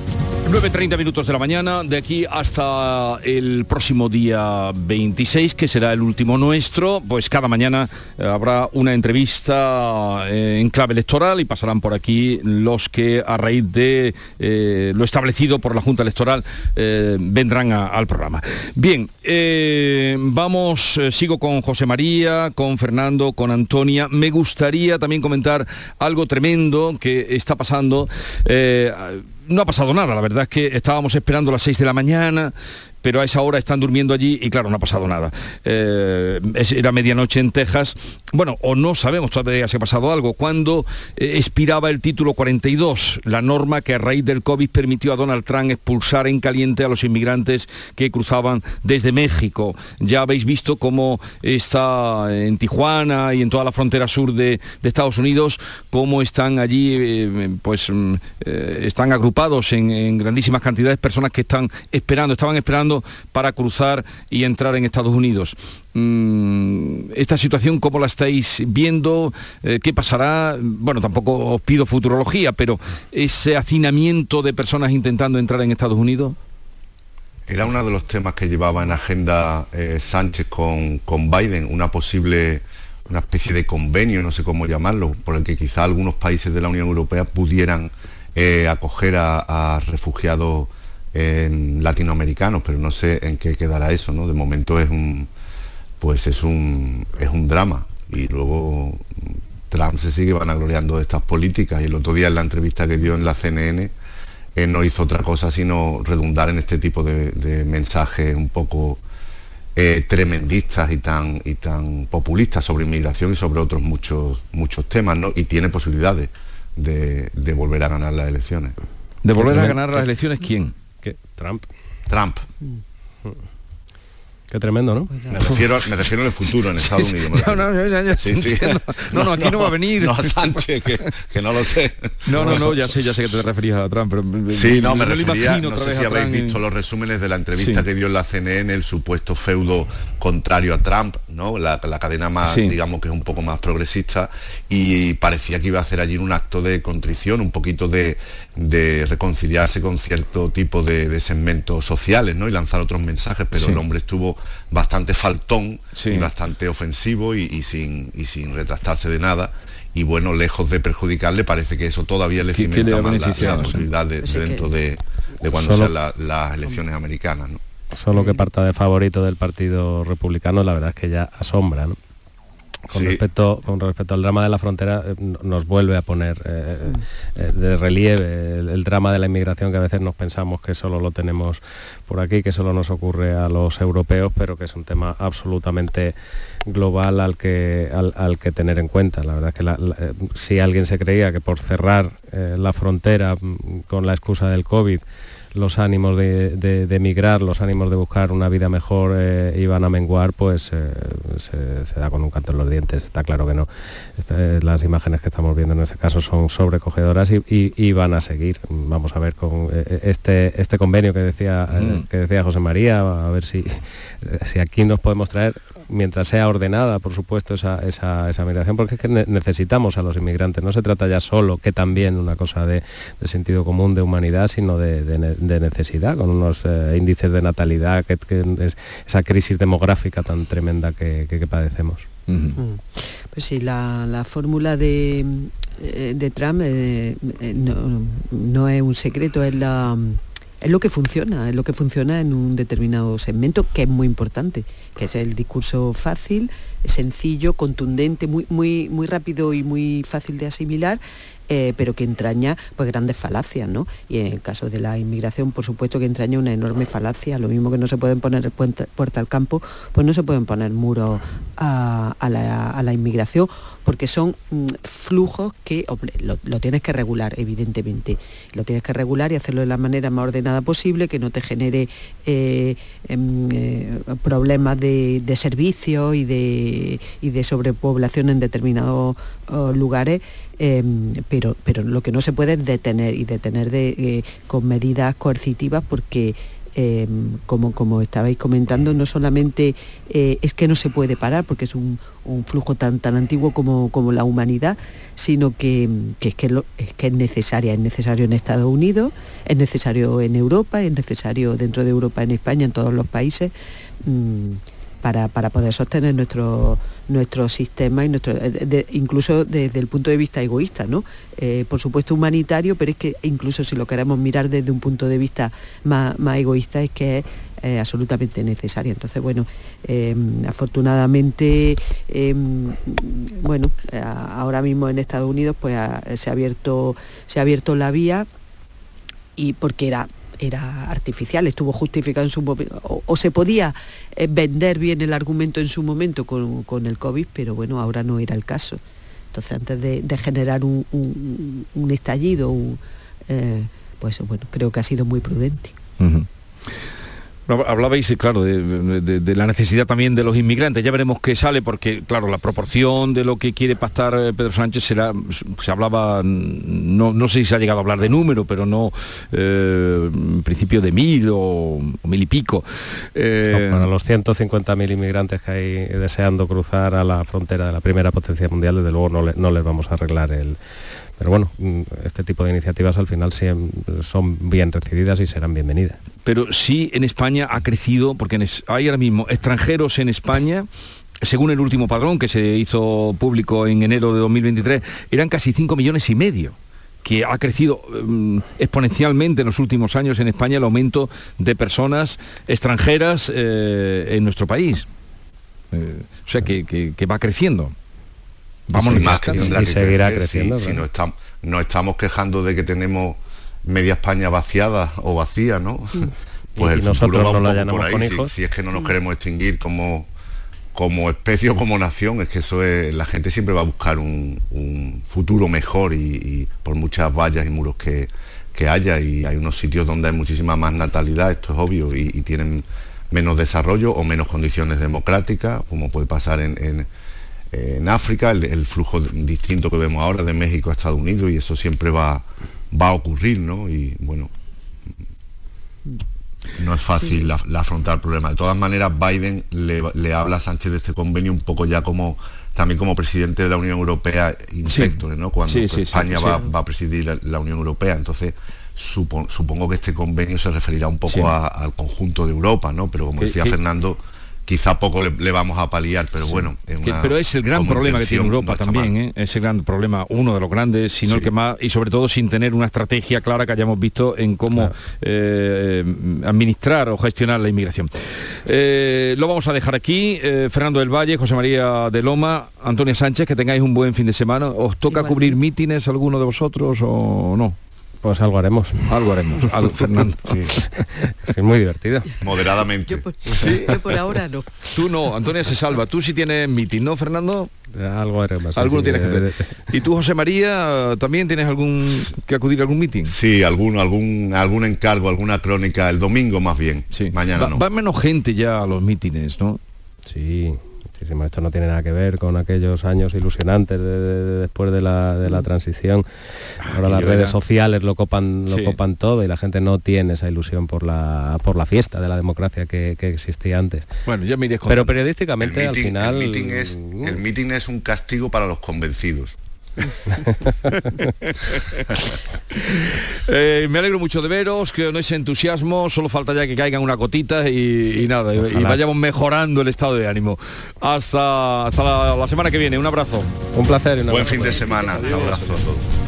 9.30 minutos de la mañana, de aquí hasta el próximo día 26, que será el último nuestro, pues cada mañana eh, habrá una entrevista eh, en clave electoral y pasarán por aquí los que a raíz de eh, lo establecido por la Junta Electoral vendrán al programa. Bien, vamos, sigo con José María, con Fernando, con Antonia. Me gustaría también comentar algo tremendo que está pasando no ha pasado nada, la verdad es que estábamos esperando a las 6 de la mañana, pero a esa hora están durmiendo allí y claro, no ha pasado nada. Eh, era medianoche en Texas, bueno, o no sabemos todavía si ha pasado algo, cuando eh, expiraba el título 42, la norma que a raíz del COVID permitió a Donald Trump expulsar en caliente a los inmigrantes que cruzaban desde México. Ya habéis visto cómo está en Tijuana y en toda la frontera sur de, Estados Unidos, cómo están allí, eh, pues mm, están agrupados en, en grandísimas cantidades personas que están esperando, estaban esperando para cruzar y entrar en Estados Unidos. Mm, esta situación, ¿cómo la estáis viendo? Eh, ¿Qué pasará? Bueno, tampoco os pido futurología, pero ese hacinamiento de personas intentando entrar en Estados Unidos. Era uno de los temas que llevaba en agenda eh, Sánchez con, con Biden, una posible una especie de convenio, no sé cómo llamarlo, por el que quizá algunos países de la Unión Europea pudieran eh, acoger a, a refugiados en latinoamericanos, pero no sé en qué quedará eso, ¿no? De momento es un, pues es un, es un drama. Y luego Trump se sigue vanagloriando de estas políticas. Y el otro día en la entrevista que dio en la CNN, él no hizo otra cosa sino redundar en este tipo de, mensajes un poco eh, tremendistas y tan, y tan populistas sobre inmigración y sobre otros muchos, muchos temas, ¿no? Y tiene posibilidades de, de volver a ganar las elecciones. ¿De volver a ganar las elecciones quién? Trump. Trump. Qué tremendo, ¿no? Me refiero, me refiero en el futuro, en Estados Unidos. No, no, no, no, aquí no, va a venir. No, Sánchez, que, no lo sé. No, no, no, ya sé, ya sé que te referías a Trump, pero... Sí, no, me refería, no sé si habéis visto los resúmenes de la entrevista que dio en la CNN, el supuesto feudo contrario a Trump, ¿no? La, cadena más, digamos que es un poco más progresista, y parecía que iba a hacer allí un acto de contrición, un poquito de, reconciliarse con cierto tipo de, segmentos sociales, ¿no? Y lanzar otros mensajes, pero el hombre estuvo bastante faltón y bastante ofensivo y, sin, y sin retractarse de nada y bueno, lejos de perjudicarle, parece que eso todavía le cimenta más la, posibilidad de, dentro de, cuando sean las elecciones americanas. ¿no? Solo que parta de favorito del Partido Republicano, la verdad es que ya asombra. ¿no? Con, respecto, con respecto al drama de la frontera, eh, nos vuelve a poner eh, eh, de relieve el, drama de la inmigración que a veces nos pensamos que solo lo tenemos por aquí, que solo nos ocurre a los europeos, pero que es un tema absolutamente global al que, al, que tener en cuenta. La verdad es que si alguien se creía que por cerrar la frontera mm, con la excusa del COVID, los ánimos de, emigrar, los ánimos de buscar una vida mejor eh, iban a menguar, pues eh, se, da con un canto en los dientes, está claro que no. Este, las imágenes que estamos viendo en este caso son sobrecogedoras y, van a seguir. Vamos a ver con eh, este, este convenio que decía, mm. que decía José María, a ver si, si aquí nos podemos traer mientras sea ordenada, por supuesto, esa, esa, migración, porque es que necesitamos a los inmigrantes. No se trata ya solo, que también una cosa de, sentido común, de humanidad, sino de, necesidad, con unos eh, índices de natalidad, que, es esa crisis demográfica tan tremenda que, padecemos. Mm. Pues sí, la, fórmula de, eh, de Trump eh, no, no, es un secreto, es la es lo que funciona, es lo que funciona en un determinado segmento que es muy importante, que es el discurso fácil, sencillo, contundente, muy, muy, muy rápido y muy fácil de asimilar eh, pero que entraña pues grandes falacias, ¿no? Y en el caso de la inmigración, por supuesto que entraña una enorme falacia, lo mismo que no se pueden poner puerta, al campo, pues no se pueden poner muros a, la, inmigración, porque son mm, flujos que, lo, tienes que regular, evidentemente. Lo tienes que regular y hacerlo de la manera más ordenada posible, que no te genere eh, em, eh, problemas de, servicios y de, y de sobrepoblación en determinados lugares Em, pero, pero lo que no se puede es detener y detener de, eh, con medidas coercitivas porque em, como, como estabais comentando, no solamente eh, es que no se puede parar porque es un, flujo tan, tan antiguo como, como la humanidad, sino que, es, que es que es necesaria, es necesario en Estados Unidos, es necesario en Europa, es necesario dentro de Europa, en España, en todos los países. Mm, para, poder sostener nuestro, nuestro sistema y nuestro, eh, incluso desde el punto de vista egoísta, ¿no? Eh, por supuesto humanitario, pero es que incluso si lo queremos mirar desde un punto de vista más, egoísta es que es eh, absolutamente necesario. Entonces, bueno, em, afortunadamente, em, bueno, ahora mismo en Estados Unidos pues se, ha abierto, se ha abierto la vía y porque era era artificial, estuvo justificado en su momento, o, se podía eh, vender bien el argumento en su momento con, el COVID, pero bueno, ahora no era el caso. Entonces, antes de, generar un, estallido, eh, pues bueno, creo que ha sido muy prudente. Hablabais, claro, de, la necesidad también de los inmigrantes. Ya veremos qué sale, porque, claro, la proporción de lo que quiere pactar eh, Pedro Sánchez será, se hablaba, no, sé si se ha llegado a hablar de número, pero no, eh, en principio de mil o, mil y pico. Eh, para los 150.000 inmigrantes que hay deseando cruzar a la frontera de la primera potencia mundial, desde luego no, no les vamos a arreglar el pero bueno, mm, este tipo de iniciativas al final son bien recibidas y serán bienvenidas. Pero sí en España ha crecido, porque hay ahora mismo extranjeros en España según el último padrón que se hizo público en enero de 2023, eran casi 5 millones y medio que ha crecido mm, exponencialmente en los últimos años en España el aumento de personas extranjeras eh, en nuestro país. Eh, o sea, que va creciendo. Vamos más que y seguirá creciendo. Si, no, estamos, no estamos quejando de que tenemos media España vaciada o vacía, ¿no? Pues el nosotros no lo por ahí, si, es que no nos mm. queremos extinguir como como especie o como nación, es que eso es, la gente siempre va a buscar un, futuro mejor y, por muchas vallas y muros que, haya y hay unos sitios donde hay muchísima más natalidad, esto es obvio, y, tienen menos desarrollo o menos condiciones democráticas, como puede pasar en en África, el, flujo distinto que vemos ahora de México a Estados Unidos y eso siempre va, va a ocurrir, ¿no? Y bueno, no es fácil afrontar el problema. De todas maneras, Biden le, habla a Sánchez de este convenio un poco ya como también como presidente de la Unión Europea inspector, ¿no? Cuando España va, a presidir la, Unión Europea. Entonces, supongo que este convenio se referirá un poco al conjunto de Europa, ¿no? Pero como decía Fernando, quizá poco le, vamos a paliar, pero bueno. pero es el gran problema que tiene Europa también, ¿eh? es el gran problema, uno de los grandes, sino el que más, y sobre todo sin tener una estrategia clara que hayamos visto en cómo eh, administrar o gestionar la inmigración. Eh, lo vamos a dejar aquí. Fernando del Valle, José María de Loma, Antonio Sánchez, que tengáis un buen fin de semana. ¿Os toca cubrir mítines alguno de vosotros o no? Pues algo haremos. Algo haremos, algo, Fernando. Sí. es muy divertido. Moderadamente. Yo por, ahora no. Tú no, Antonia se salva. Tú sí tienes meeting, ¿no, Fernando? Algo haremos. Algo tienes que hacer. ¿Y tú, José María, también tienes algún que acudir a algún meeting? Sí, alguno, algún, algún encargo, alguna crónica, el domingo más bien. Sí. Mañana no. Va menos gente ya a los mítines, ¿no? Sí, esto no tiene nada que ver con aquellos años ilusionantes después de la, transición. Ah, Ahora las redes sociales lo copan, lo copan todo y la gente no tiene esa ilusión por la, por la fiesta de la democracia que, existía antes. Bueno, ya me Pero periodísticamente al final... El meeting, es, el meeting es un castigo para los convencidos. Eh, me alegro mucho de veros, que no es entusiasmo, solo falta ya que caigan una cotita y, nada, y, vayamos mejorando el estado de ánimo. Hasta, hasta la, semana que viene, un abrazo. Un placer. Buen fin de semana, un abrazo a todos.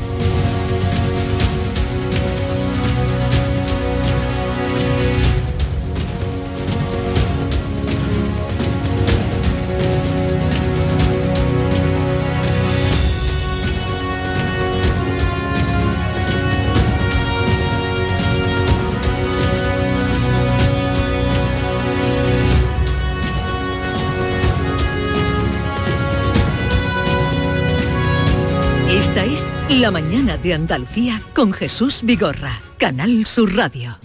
La mañana de Andalucía con Jesús Vigorra, Canal Sur Radio.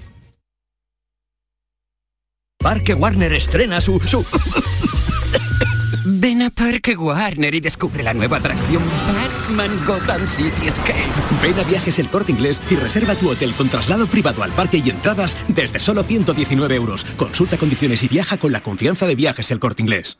Parque Warner estrena su... su... Ven a Parque Warner y descubre la nueva atracción Batman Gotham City Escape. Ven a Viajes El Corte Inglés y reserva tu hotel con traslado privado al parque y entradas desde solo 119 euros. Consulta condiciones y viaja con la confianza de Viajes El Corte Inglés.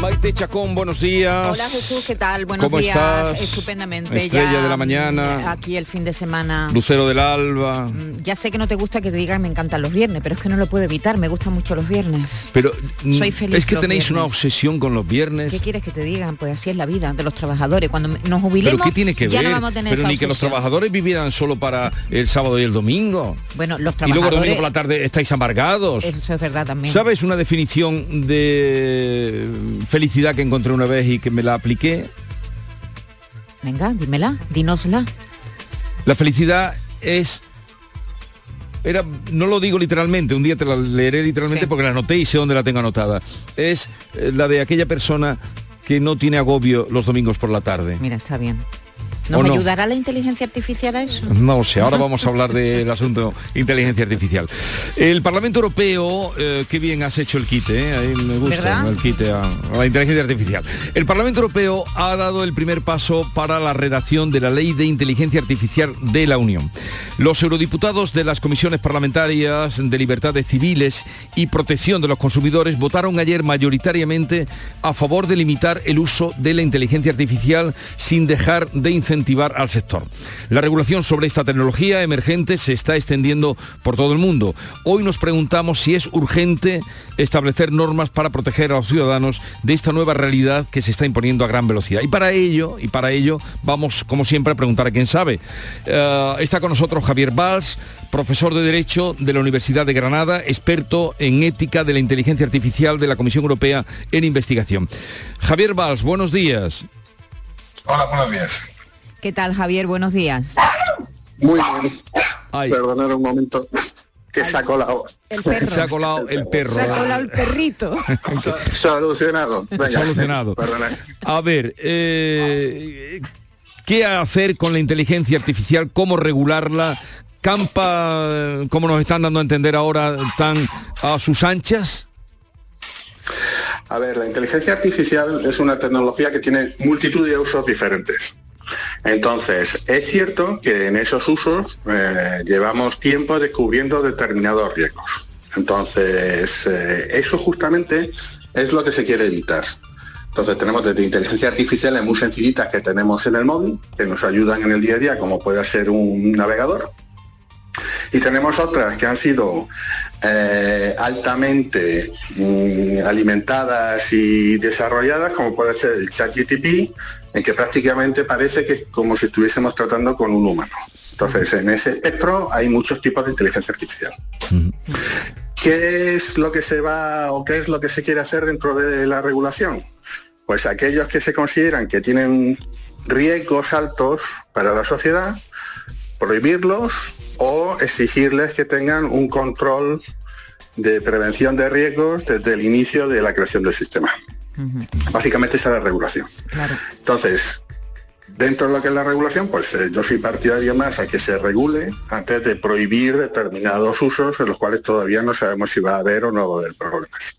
Maite Chacón, buenos días. Hola Jesús, ¿qué tal? Buenos ¿Cómo días. estás? Estupendamente. Estrella ya, de la mañana. Aquí el fin de semana. Lucero del Alba. Mm, Ya sé que no te gusta que te digan me encantan los viernes, pero es que no lo puedo evitar, me gustan mucho los viernes. Pero mm, Soy feliz es que tenéis una obsesión con los viernes. ¿Qué quieres que te digan? Pues así es la vida de los trabajadores. Cuando nos jubilemos, ¿Pero qué tiene que ya ver? no vamos a tener Pero esa ni que los trabajadores vivieran solo para el sábado y el domingo. Bueno, los Y luego el domingo trabajadores... por la tarde estáis amargados. Eso es verdad también. ¿Sabes una definición de felicidad que encontré una vez y que me la apliqué? Venga, dímela, dínosla. La felicidad es era no lo digo literalmente, un día te la leeré literalmente Sí. porque la anoté y sé dónde la tengo anotada. Es eh, la de aquella persona que no tiene agobio los domingos por la tarde. Mira, está bien. ¿O ¿Nos no? ayudará la inteligencia artificial a eso? No sé, ahora vamos a hablar del asunto inteligencia artificial. El Parlamento Europeo, eh, qué bien has hecho el quite, eh, ahí me gusta ¿Verdad? el quite a, a la inteligencia artificial. El Parlamento Europeo ha dado el primer paso para la redacción de la Ley de Inteligencia Artificial de la Unión. Los eurodiputados de las comisiones parlamentarias de libertades civiles y protección de los consumidores votaron ayer mayoritariamente a favor de limitar el uso de la inteligencia artificial sin dejar de incentivar al sector. La regulación sobre esta tecnología emergente se está extendiendo por todo el mundo. Hoy nos preguntamos si es urgente establecer normas para proteger a los ciudadanos de esta nueva realidad que se está imponiendo a gran velocidad. Y para ello, y para ello vamos, como siempre, a preguntar a quién sabe. Eh, está con nosotros Javier Valls, profesor de Derecho de la Universidad de Granada, experto en ética de la inteligencia artificial de la Comisión Europea en investigación. Javier Valls, buenos días. Hola, buenos días. ¿Qué tal, Javier? Buenos días. Muy bien. Perdonad un momento que se ha colado. El perro. Se ha colado el perro. Se ha colado el perrito. So- Solucionado. Venga. Solucionado. Perdonad. A ver, eh, ¿qué hacer con la inteligencia artificial? ¿Cómo regularla? ¿Campa, como nos están dando a entender ahora, tan a sus anchas? A ver, la inteligencia artificial es una tecnología que tiene multitud de usos diferentes. Entonces, es cierto que en esos usos eh, llevamos tiempo descubriendo determinados riesgos. Entonces, eh, eso justamente es lo que se quiere evitar. Entonces tenemos desde inteligencia artificiales muy sencillitas que tenemos en el móvil, que nos ayudan en el día a día, como puede ser un navegador. Y tenemos otras que han sido eh, altamente mm, alimentadas y desarrolladas, como puede ser el ChatGTP, en que prácticamente parece que es como si estuviésemos tratando con un humano. Entonces, en ese espectro hay muchos tipos de inteligencia artificial. ¿Qué es lo que se va o qué es lo que se quiere hacer dentro de la regulación? Pues aquellos que se consideran que tienen riesgos altos para la sociedad, prohibirlos o exigirles que tengan un control de prevención de riesgos desde el inicio de la creación del sistema. Básicamente esa es la regulación. Entonces, dentro de lo que es la regulación, pues eh, yo soy partidario más a que se regule antes de prohibir determinados usos en los cuales todavía no sabemos si va a haber o no va a haber problemas.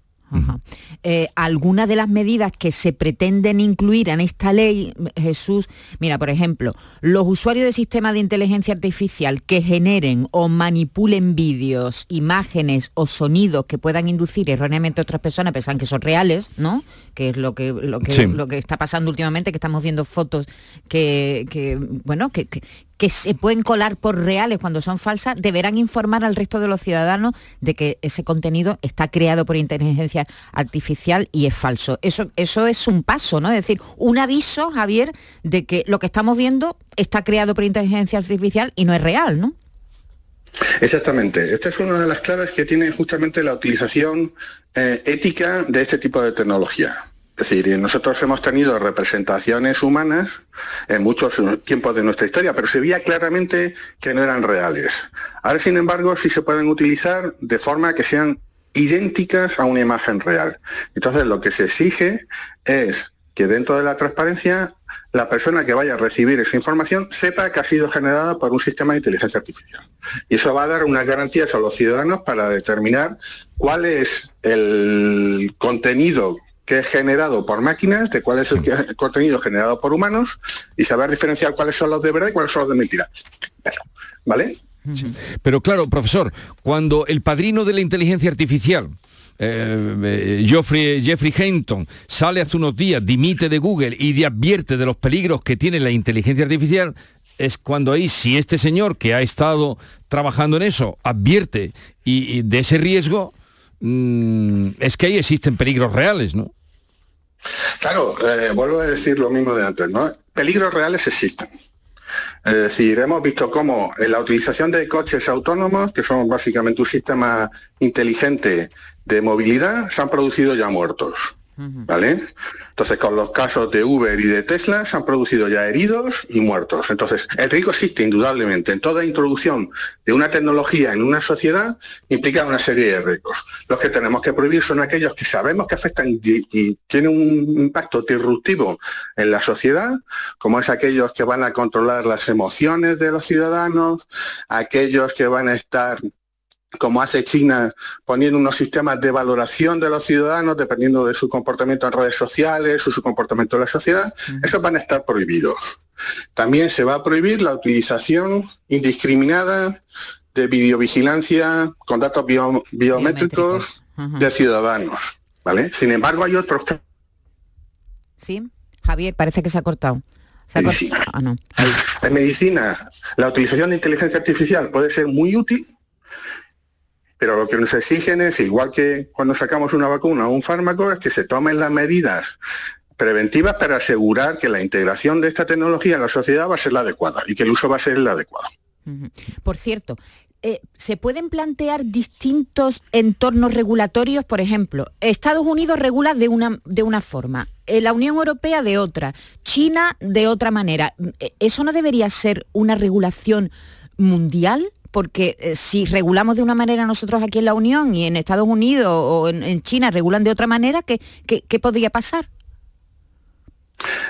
Eh, algunas de las medidas que se pretenden incluir en esta ley, Jesús, mira, por ejemplo, los usuarios de sistemas de inteligencia artificial que generen o manipulen vídeos, imágenes o sonidos que puedan inducir erróneamente a otras personas, pensan que son reales, ¿no? Que es lo que, lo que, lo que está pasando últimamente, que estamos viendo fotos que, bueno, que, que se pueden colar por reales cuando son falsas, deberán informar al resto de los ciudadanos de que ese contenido está creado por inteligencia artificial y es falso. Eso, eso es un paso, ¿no? Es decir, un aviso, Javier, de que lo que estamos viendo está creado por inteligencia artificial y no es real, ¿no? Exactamente. Esta es una de las claves que tiene justamente la utilización eh, ética de este tipo de tecnología. Es decir, nosotros hemos tenido representaciones humanas en muchos tiempos de nuestra historia, pero se veía claramente que no eran reales. Ahora, sin embargo, sí se pueden utilizar de forma que sean idénticas a una imagen real. Entonces, lo que se exige es que dentro de la transparencia la persona que vaya a recibir esa información sepa que ha sido generada por un sistema de inteligencia artificial. Y eso va a dar unas garantías a los ciudadanos para determinar cuál es el contenido que es generado por máquinas, de cuál es el, contenido generado por humanos y saber diferenciar cuáles son los de verdad y cuáles son los de mentira. ¿Vale? Pero claro, profesor, cuando el padrino de la inteligencia artificial, eh, eh, Geoffrey, Jeffrey Hinton sale hace unos días, dimite de Google y advierte de los peligros que tiene la inteligencia artificial, es cuando ahí, si este señor que ha estado trabajando en eso advierte y de ese riesgo, Mm, es que ahí existen peligros reales, ¿no? Claro, eh, vuelvo a decir lo mismo de antes, ¿no? Peligros reales existen. Es decir, hemos visto cómo en la utilización de coches autónomos, que son básicamente un sistema inteligente de movilidad, se han producido ya muertos. ¿Vale? Entonces, con los casos de Uber y de Tesla se han producido ya heridos y muertos. Entonces, el riesgo existe indudablemente. En toda introducción de una tecnología en una sociedad implica una serie de riesgos. Los que tenemos que prohibir son aquellos que sabemos que afectan y, tienen un impacto disruptivo en la sociedad, como es aquellos que van a controlar las emociones de los ciudadanos, aquellos que van a estar como hace China, poniendo unos sistemas de valoración de los ciudadanos dependiendo de su comportamiento en redes sociales o su comportamiento en la sociedad, esos van a estar prohibidos. También se va a prohibir la utilización indiscriminada de videovigilancia con datos biométricos de ciudadanos. ¿vale? Sin embargo, hay otros Sí, Javier, parece que se ha cortado. Ah, en medicina, la utilización de inteligencia artificial puede ser muy útil pero lo que nos exigen es, igual que cuando sacamos una vacuna o un fármaco, es que se tomen las medidas preventivas para asegurar que la integración de esta tecnología en la sociedad va a ser la adecuada y que el uso va a ser el adecuado. Por cierto, eh, ¿se pueden plantear distintos entornos regulatorios? Por ejemplo, Estados Unidos regula de una, de una forma, eh, la Unión Europea de otra, China de otra manera. Eh, ¿Eso no debería ser una regulación mundial? Porque eh, si regulamos de una manera nosotros aquí en la Unión y en Estados Unidos o en, China regulan de otra manera, ¿qué, qué, podría pasar?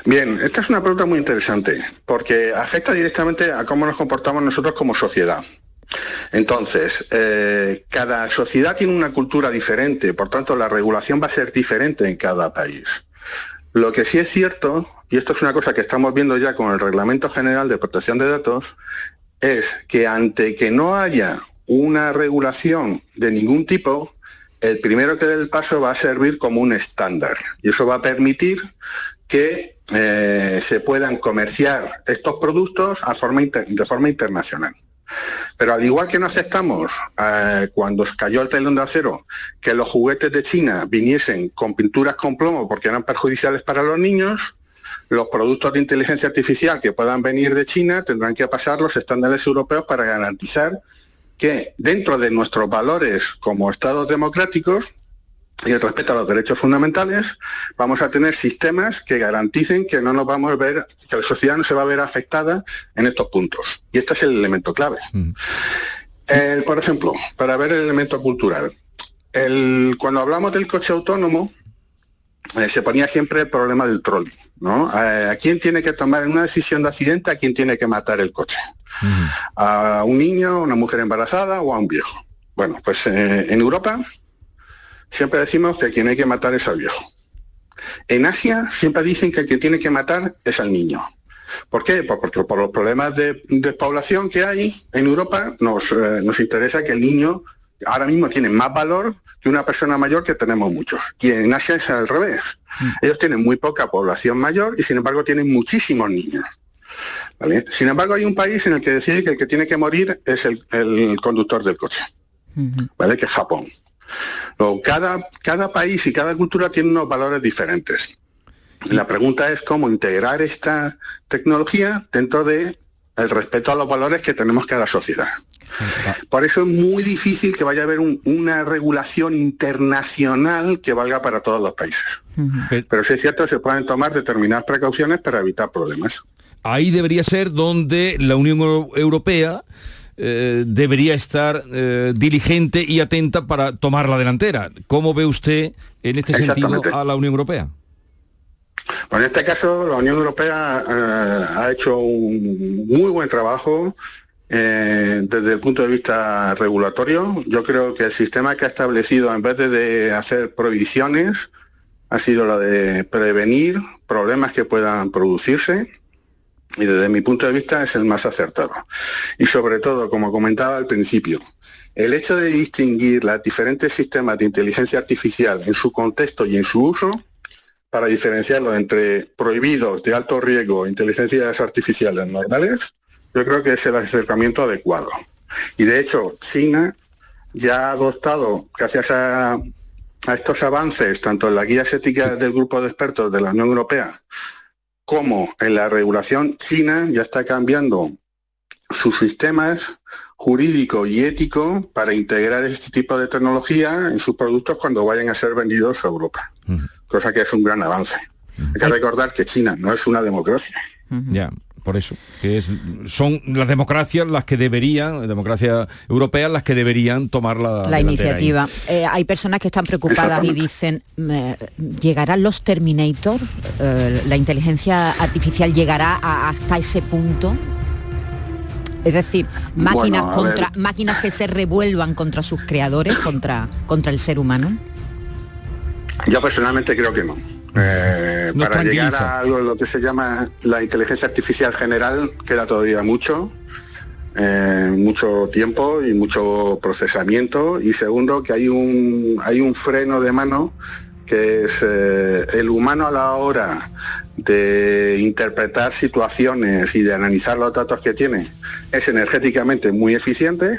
Bien, esta es una pregunta muy interesante, porque afecta directamente a cómo nos comportamos nosotros como sociedad. Entonces, eh, cada sociedad tiene una cultura diferente, por tanto la regulación va a ser diferente en cada país. Lo que sí es cierto, y esto es una cosa que estamos viendo ya con el Reglamento General de Protección de Datos, es que ante que no haya una regulación de ningún tipo, el primero que dé el paso va a servir como un estándar y eso va a permitir que eh, se puedan comerciar estos productos de forma internacional. Pero al igual que no aceptamos eh, cuando cayó el telón de acero que los juguetes de China viniesen con pinturas con plomo porque eran perjudiciales para los niños, los productos de inteligencia artificial que puedan venir de China tendrán que pasar los estándares europeos para garantizar que dentro de nuestros valores como Estados democráticos y el respeto a los derechos fundamentales, vamos a tener sistemas que garanticen que no nos vamos a ver, que la sociedad no se va a ver afectada en estos puntos. Y este es el elemento clave. Mm. por ejemplo, para ver el elemento cultural, cuando hablamos del coche autónomo, eh, se ponía siempre el problema del trolley, ¿no? Eh, ¿A quién tiene que tomar en una decisión de accidente, a quién tiene que matar el coche? ¿A un niño, una mujer embarazada o a un viejo? Bueno, pues eh, en Europa siempre decimos que quien hay que matar es al viejo. En Asia siempre dicen que el que tiene que matar es al niño. ¿Por qué? Pues porque por los problemas de, población que hay en Europa nos, eh, nos interesa que el niño ahora mismo tiene más valor que una persona mayor que tenemos muchos. Y en Asia es al revés. Mm. Ellos tienen muy poca población mayor y sin embargo tienen muchísimos niños. Sin embargo, hay un país en el que decide que el que tiene que morir es el, conductor del coche, ¿vale? que es Japón. cada, cada país y cada cultura tiene unos valores diferentes. La pregunta es cómo integrar esta tecnología dentro de el respeto a los valores que tenemos que la sociedad. Por eso es muy difícil que vaya a haber una regulación internacional que valga para todos los países. Pero sí es cierto, se pueden tomar determinadas precauciones para evitar problemas. Ahí debería ser donde la Unión Europea eh, debería estar eh, diligente y atenta para tomar la delantera. ¿Cómo ve usted en este sentido a la Unión Europea? Bueno, en este caso la Unión Europea eh, ha hecho un muy buen trabajo desde el punto de vista regulatorio. Yo creo que el sistema que ha establecido, en vez de hacer prohibiciones, ha sido la de prevenir problemas que puedan producirse y desde mi punto de vista es el más acertado. Y sobre todo, como comentaba al principio, el hecho de distinguir los diferentes sistemas de inteligencia artificial en su contexto y en su uso, para diferenciarlo entre prohibidos de alto riesgo inteligencias artificiales normales, yo creo que es el acercamiento adecuado. Y de hecho, China ya ha adoptado, gracias a, a estos avances, tanto en las guías éticas del grupo de expertos de la Unión Europea, como en la regulación china ya está cambiando sus sistemas jurídico y ético para integrar este tipo de tecnología en sus productos cuando vayan a ser vendidos a Europa, cosa que es un gran avance. Hay que recordar que China no es una democracia. Ya por eso, que es, son las democracias las que deberían, democracias europeas las que deberían tomar la, la iniciativa. Eh, hay personas que están preocupadas y dicen, ¿llegarán los Terminator? Eh, ¿La inteligencia artificial llegará hasta ese punto? Es decir, máquinas contra máquinas que se revuelvan contra sus creadores, contra, contra el ser humano. Yo personalmente creo que no. Eh, para llegar a algo, lo que se llama la inteligencia artificial general queda todavía mucho, eh, mucho tiempo y mucho procesamiento. Y segundo, que hay un, hay un freno de mano que es eh, el humano a la hora de interpretar situaciones y de analizar los datos que tiene es energéticamente muy eficiente,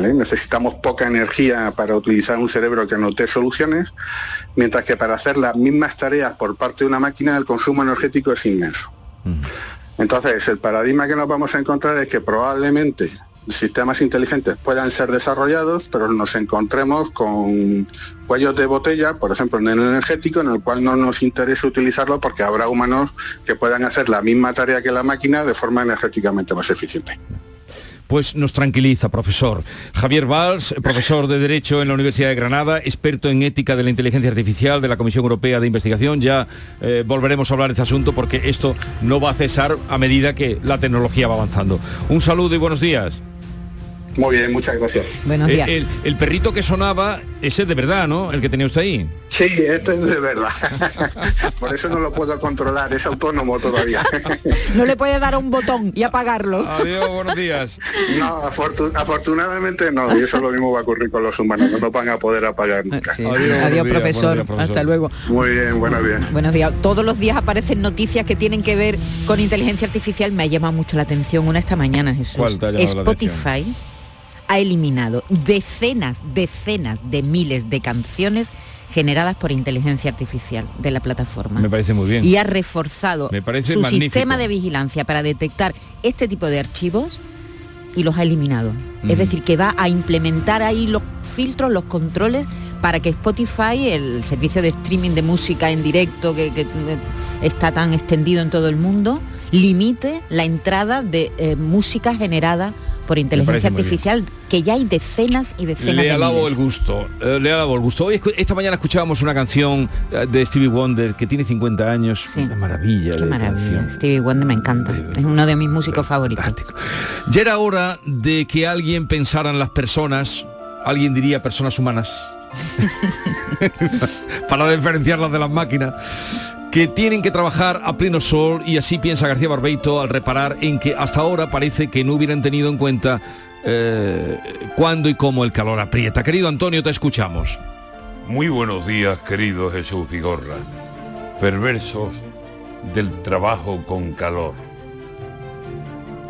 Necesitamos poca energía para utilizar un cerebro que anote soluciones, mientras que para hacer las mismas tareas por parte de una máquina el consumo energético es inmenso. Entonces, el paradigma que nos vamos a encontrar es que probablemente sistemas inteligentes puedan ser desarrollados, pero nos encontremos con cuellos de botella, por ejemplo, en el energético, en el cual no nos interesa utilizarlo porque habrá humanos que puedan hacer la misma tarea que la máquina de forma energéticamente más eficiente pues nos tranquiliza, profesor. Javier Valls, profesor de Derecho en la Universidad de Granada, experto en ética de la inteligencia artificial de la Comisión Europea de Investigación. Ya eh, volveremos a hablar de este asunto porque esto no va a cesar a medida que la tecnología va avanzando. Un saludo y buenos días. Muy bien, muchas gracias. Buenos días. El, perrito que sonaba, ese es de verdad, ¿no? El que tenía usted ahí. Sí, este es de verdad. Por eso no lo puedo controlar, es autónomo todavía. no le puede dar un botón y apagarlo. Adiós, buenos días. No, afortunadamente no, y eso lo mismo va a ocurrir con los humanos, no lo van a poder apagar nunca. Adiós, profesor. Hasta luego. Muy bien, buenos días. Buenos días. Todos los días aparecen noticias que tienen que ver con inteligencia artificial. Me ha llamado mucho la atención una esta mañana, Jesús. ¿Cuál te Spotify ha eliminado decenas, decenas de miles de canciones generadas por inteligencia artificial de la plataforma. Me parece muy bien. Y ha reforzado su sistema de vigilancia para detectar este tipo de archivos y los ha eliminado. Es decir, que va a implementar ahí los filtros, los controles para que Spotify, el servicio de streaming de música en directo que, está tan extendido en todo el mundo, limite la entrada de eh, música generada por inteligencia artificial, que ya hay decenas y decenas le de alabo el gusto, eh, le alabo el gusto. Hoy, esta mañana escuchábamos una canción eh, de Stevie Wonder que tiene 50 años, una maravilla. Qué maravilla, Stevie Wonder me encanta, es uno de mis músicos favoritos. Ya era hora de que alguien pensara en las personas, alguien diría personas humanas, para diferenciarlas de las máquinas que tienen que trabajar a pleno sol y así piensa García Barbeito al reparar en que hasta ahora parece que no hubieran tenido en cuenta eh, cuándo y cómo el calor aprieta. Querido Antonio, te escuchamos. Muy buenos días, querido Jesús Vigorra. Perversos del trabajo con calor.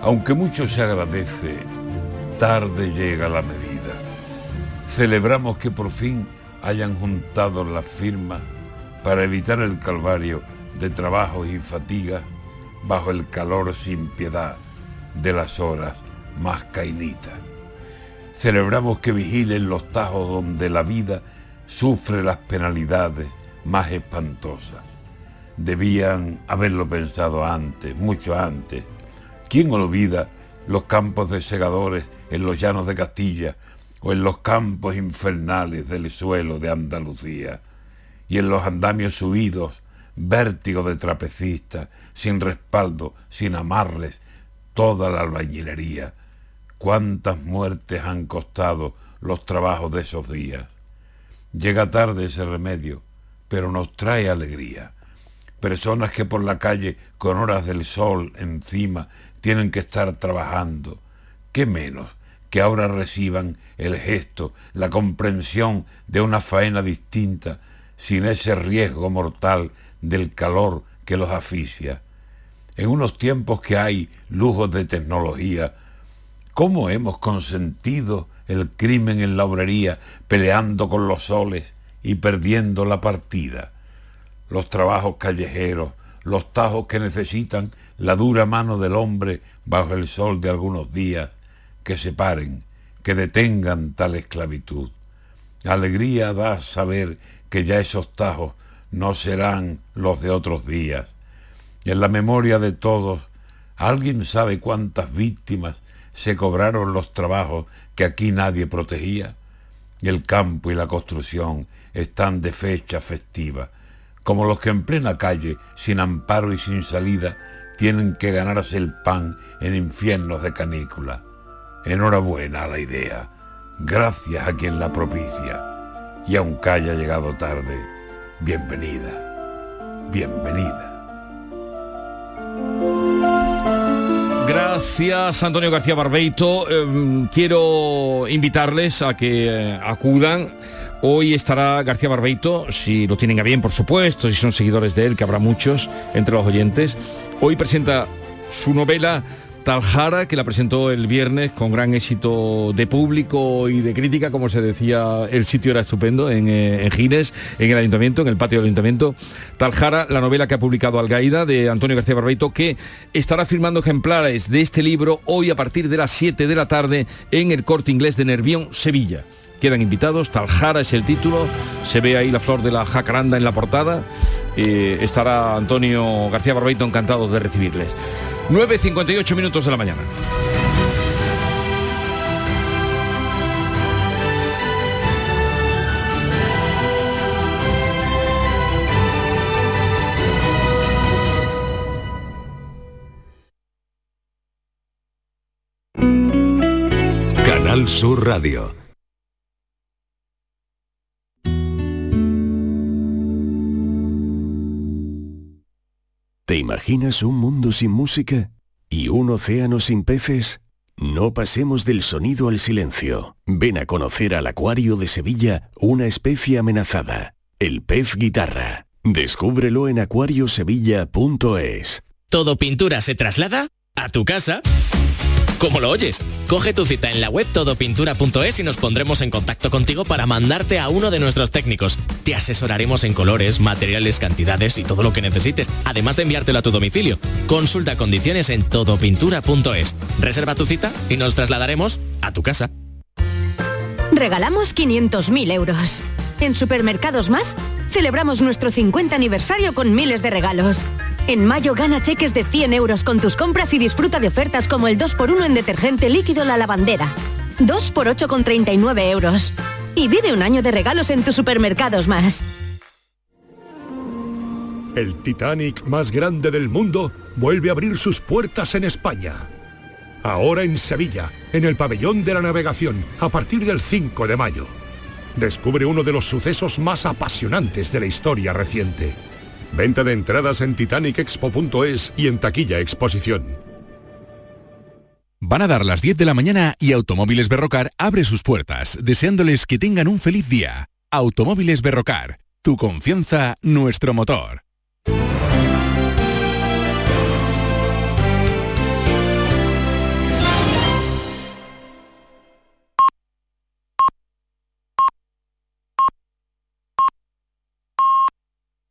Aunque mucho se agradece, tarde llega la medida. Celebramos que por fin hayan juntado las firmas para evitar el calvario de trabajos y fatigas bajo el calor sin piedad de las horas más caíditas. Celebramos que vigilen los tajos donde la vida sufre las penalidades más espantosas. Debían haberlo pensado antes, mucho antes. ¿Quién olvida los campos de segadores en los llanos de Castilla o en los campos infernales del suelo de Andalucía? Y en los andamios subidos, vértigo de trapecistas, sin respaldo, sin amarles, toda la albañilería. Cuántas muertes han costado los trabajos de esos días. Llega tarde ese remedio, pero nos trae alegría. Personas que por la calle con horas del sol encima tienen que estar trabajando. ¿Qué menos que ahora reciban el gesto, la comprensión de una faena distinta sin ese riesgo mortal del calor que los asfixia. En unos tiempos que hay lujos de tecnología, ¿cómo hemos consentido el crimen en la obrería peleando con los soles y perdiendo la partida? Los trabajos callejeros, los tajos que necesitan la dura mano del hombre bajo el sol de algunos días, que se paren, que detengan tal esclavitud. Alegría da saber que ya esos tajos no serán los de otros días. Y en la memoria de todos, ¿alguien sabe cuántas víctimas se cobraron los trabajos que aquí nadie protegía? Y el campo y la construcción están de fecha festiva, como los que en plena calle, sin amparo y sin salida, tienen que ganarse el pan en infiernos de canícula. Enhorabuena a la idea, gracias a quien la propicia y aunque haya llegado tarde, bienvenida, bienvenida. Gracias Antonio García Barbeito. Em, quiero invitarles a que eh, acudan. Hoy estará García Barbeito, si lo tienen a bien, por supuesto, si son seguidores de él, que habrá muchos entre los oyentes. Hoy presenta su novela Taljara, que la presentó el viernes con gran éxito de público y de crítica, como se decía, el sitio era estupendo en, eh, en Gines, en el ayuntamiento, en el patio del ayuntamiento. Taljara, la novela que ha publicado Algaida de Antonio García Barbeito, que estará firmando ejemplares de este libro hoy a partir de las 7 de la tarde en el corte inglés de Nervión, Sevilla. Quedan invitados, Taljara es el título, se ve ahí la flor de la jacaranda en la portada. Eh, estará Antonio García Barbeito encantado de recibirles. 9.58 minutos de la mañana. Canal Sur Radio. Imaginas un mundo sin música? ¿Y un océano sin peces? No pasemos del sonido al silencio. Ven a conocer al Acuario de Sevilla una especie amenazada, el pez guitarra. Descúbrelo en acuariosevilla.es. ¿Todo pintura se traslada? ¿A tu casa? ¿Cómo lo oyes? Coge tu cita en la web todopintura.es y nos pondremos en contacto contigo para mandarte a uno de nuestros técnicos. Te asesoraremos en colores, materiales, cantidades y todo lo que necesites, además de enviártelo a tu domicilio. Consulta condiciones en todopintura.es. Reserva tu cita y nos trasladaremos a tu casa. Regalamos 500.000 euros. En Supermercados Más, celebramos nuestro 50 aniversario con miles de regalos. En mayo gana cheques de 100 euros con tus compras y disfruta de ofertas como el 2x1 en detergente líquido La Lavandera. 2 por 8,39 euros. Y vive un año de regalos en tus supermercados más. El Titanic más grande del mundo vuelve a abrir sus puertas en España. Ahora en Sevilla, en el pabellón de la navegación, a partir del 5 de mayo. Descubre uno de los sucesos más apasionantes de la historia reciente. Venta de entradas en titanicexpo.es y en taquilla exposición. Van a dar las 10 de la mañana y Automóviles Berrocar abre sus puertas, deseándoles que tengan un feliz día. Automóviles Berrocar, tu confianza, nuestro motor.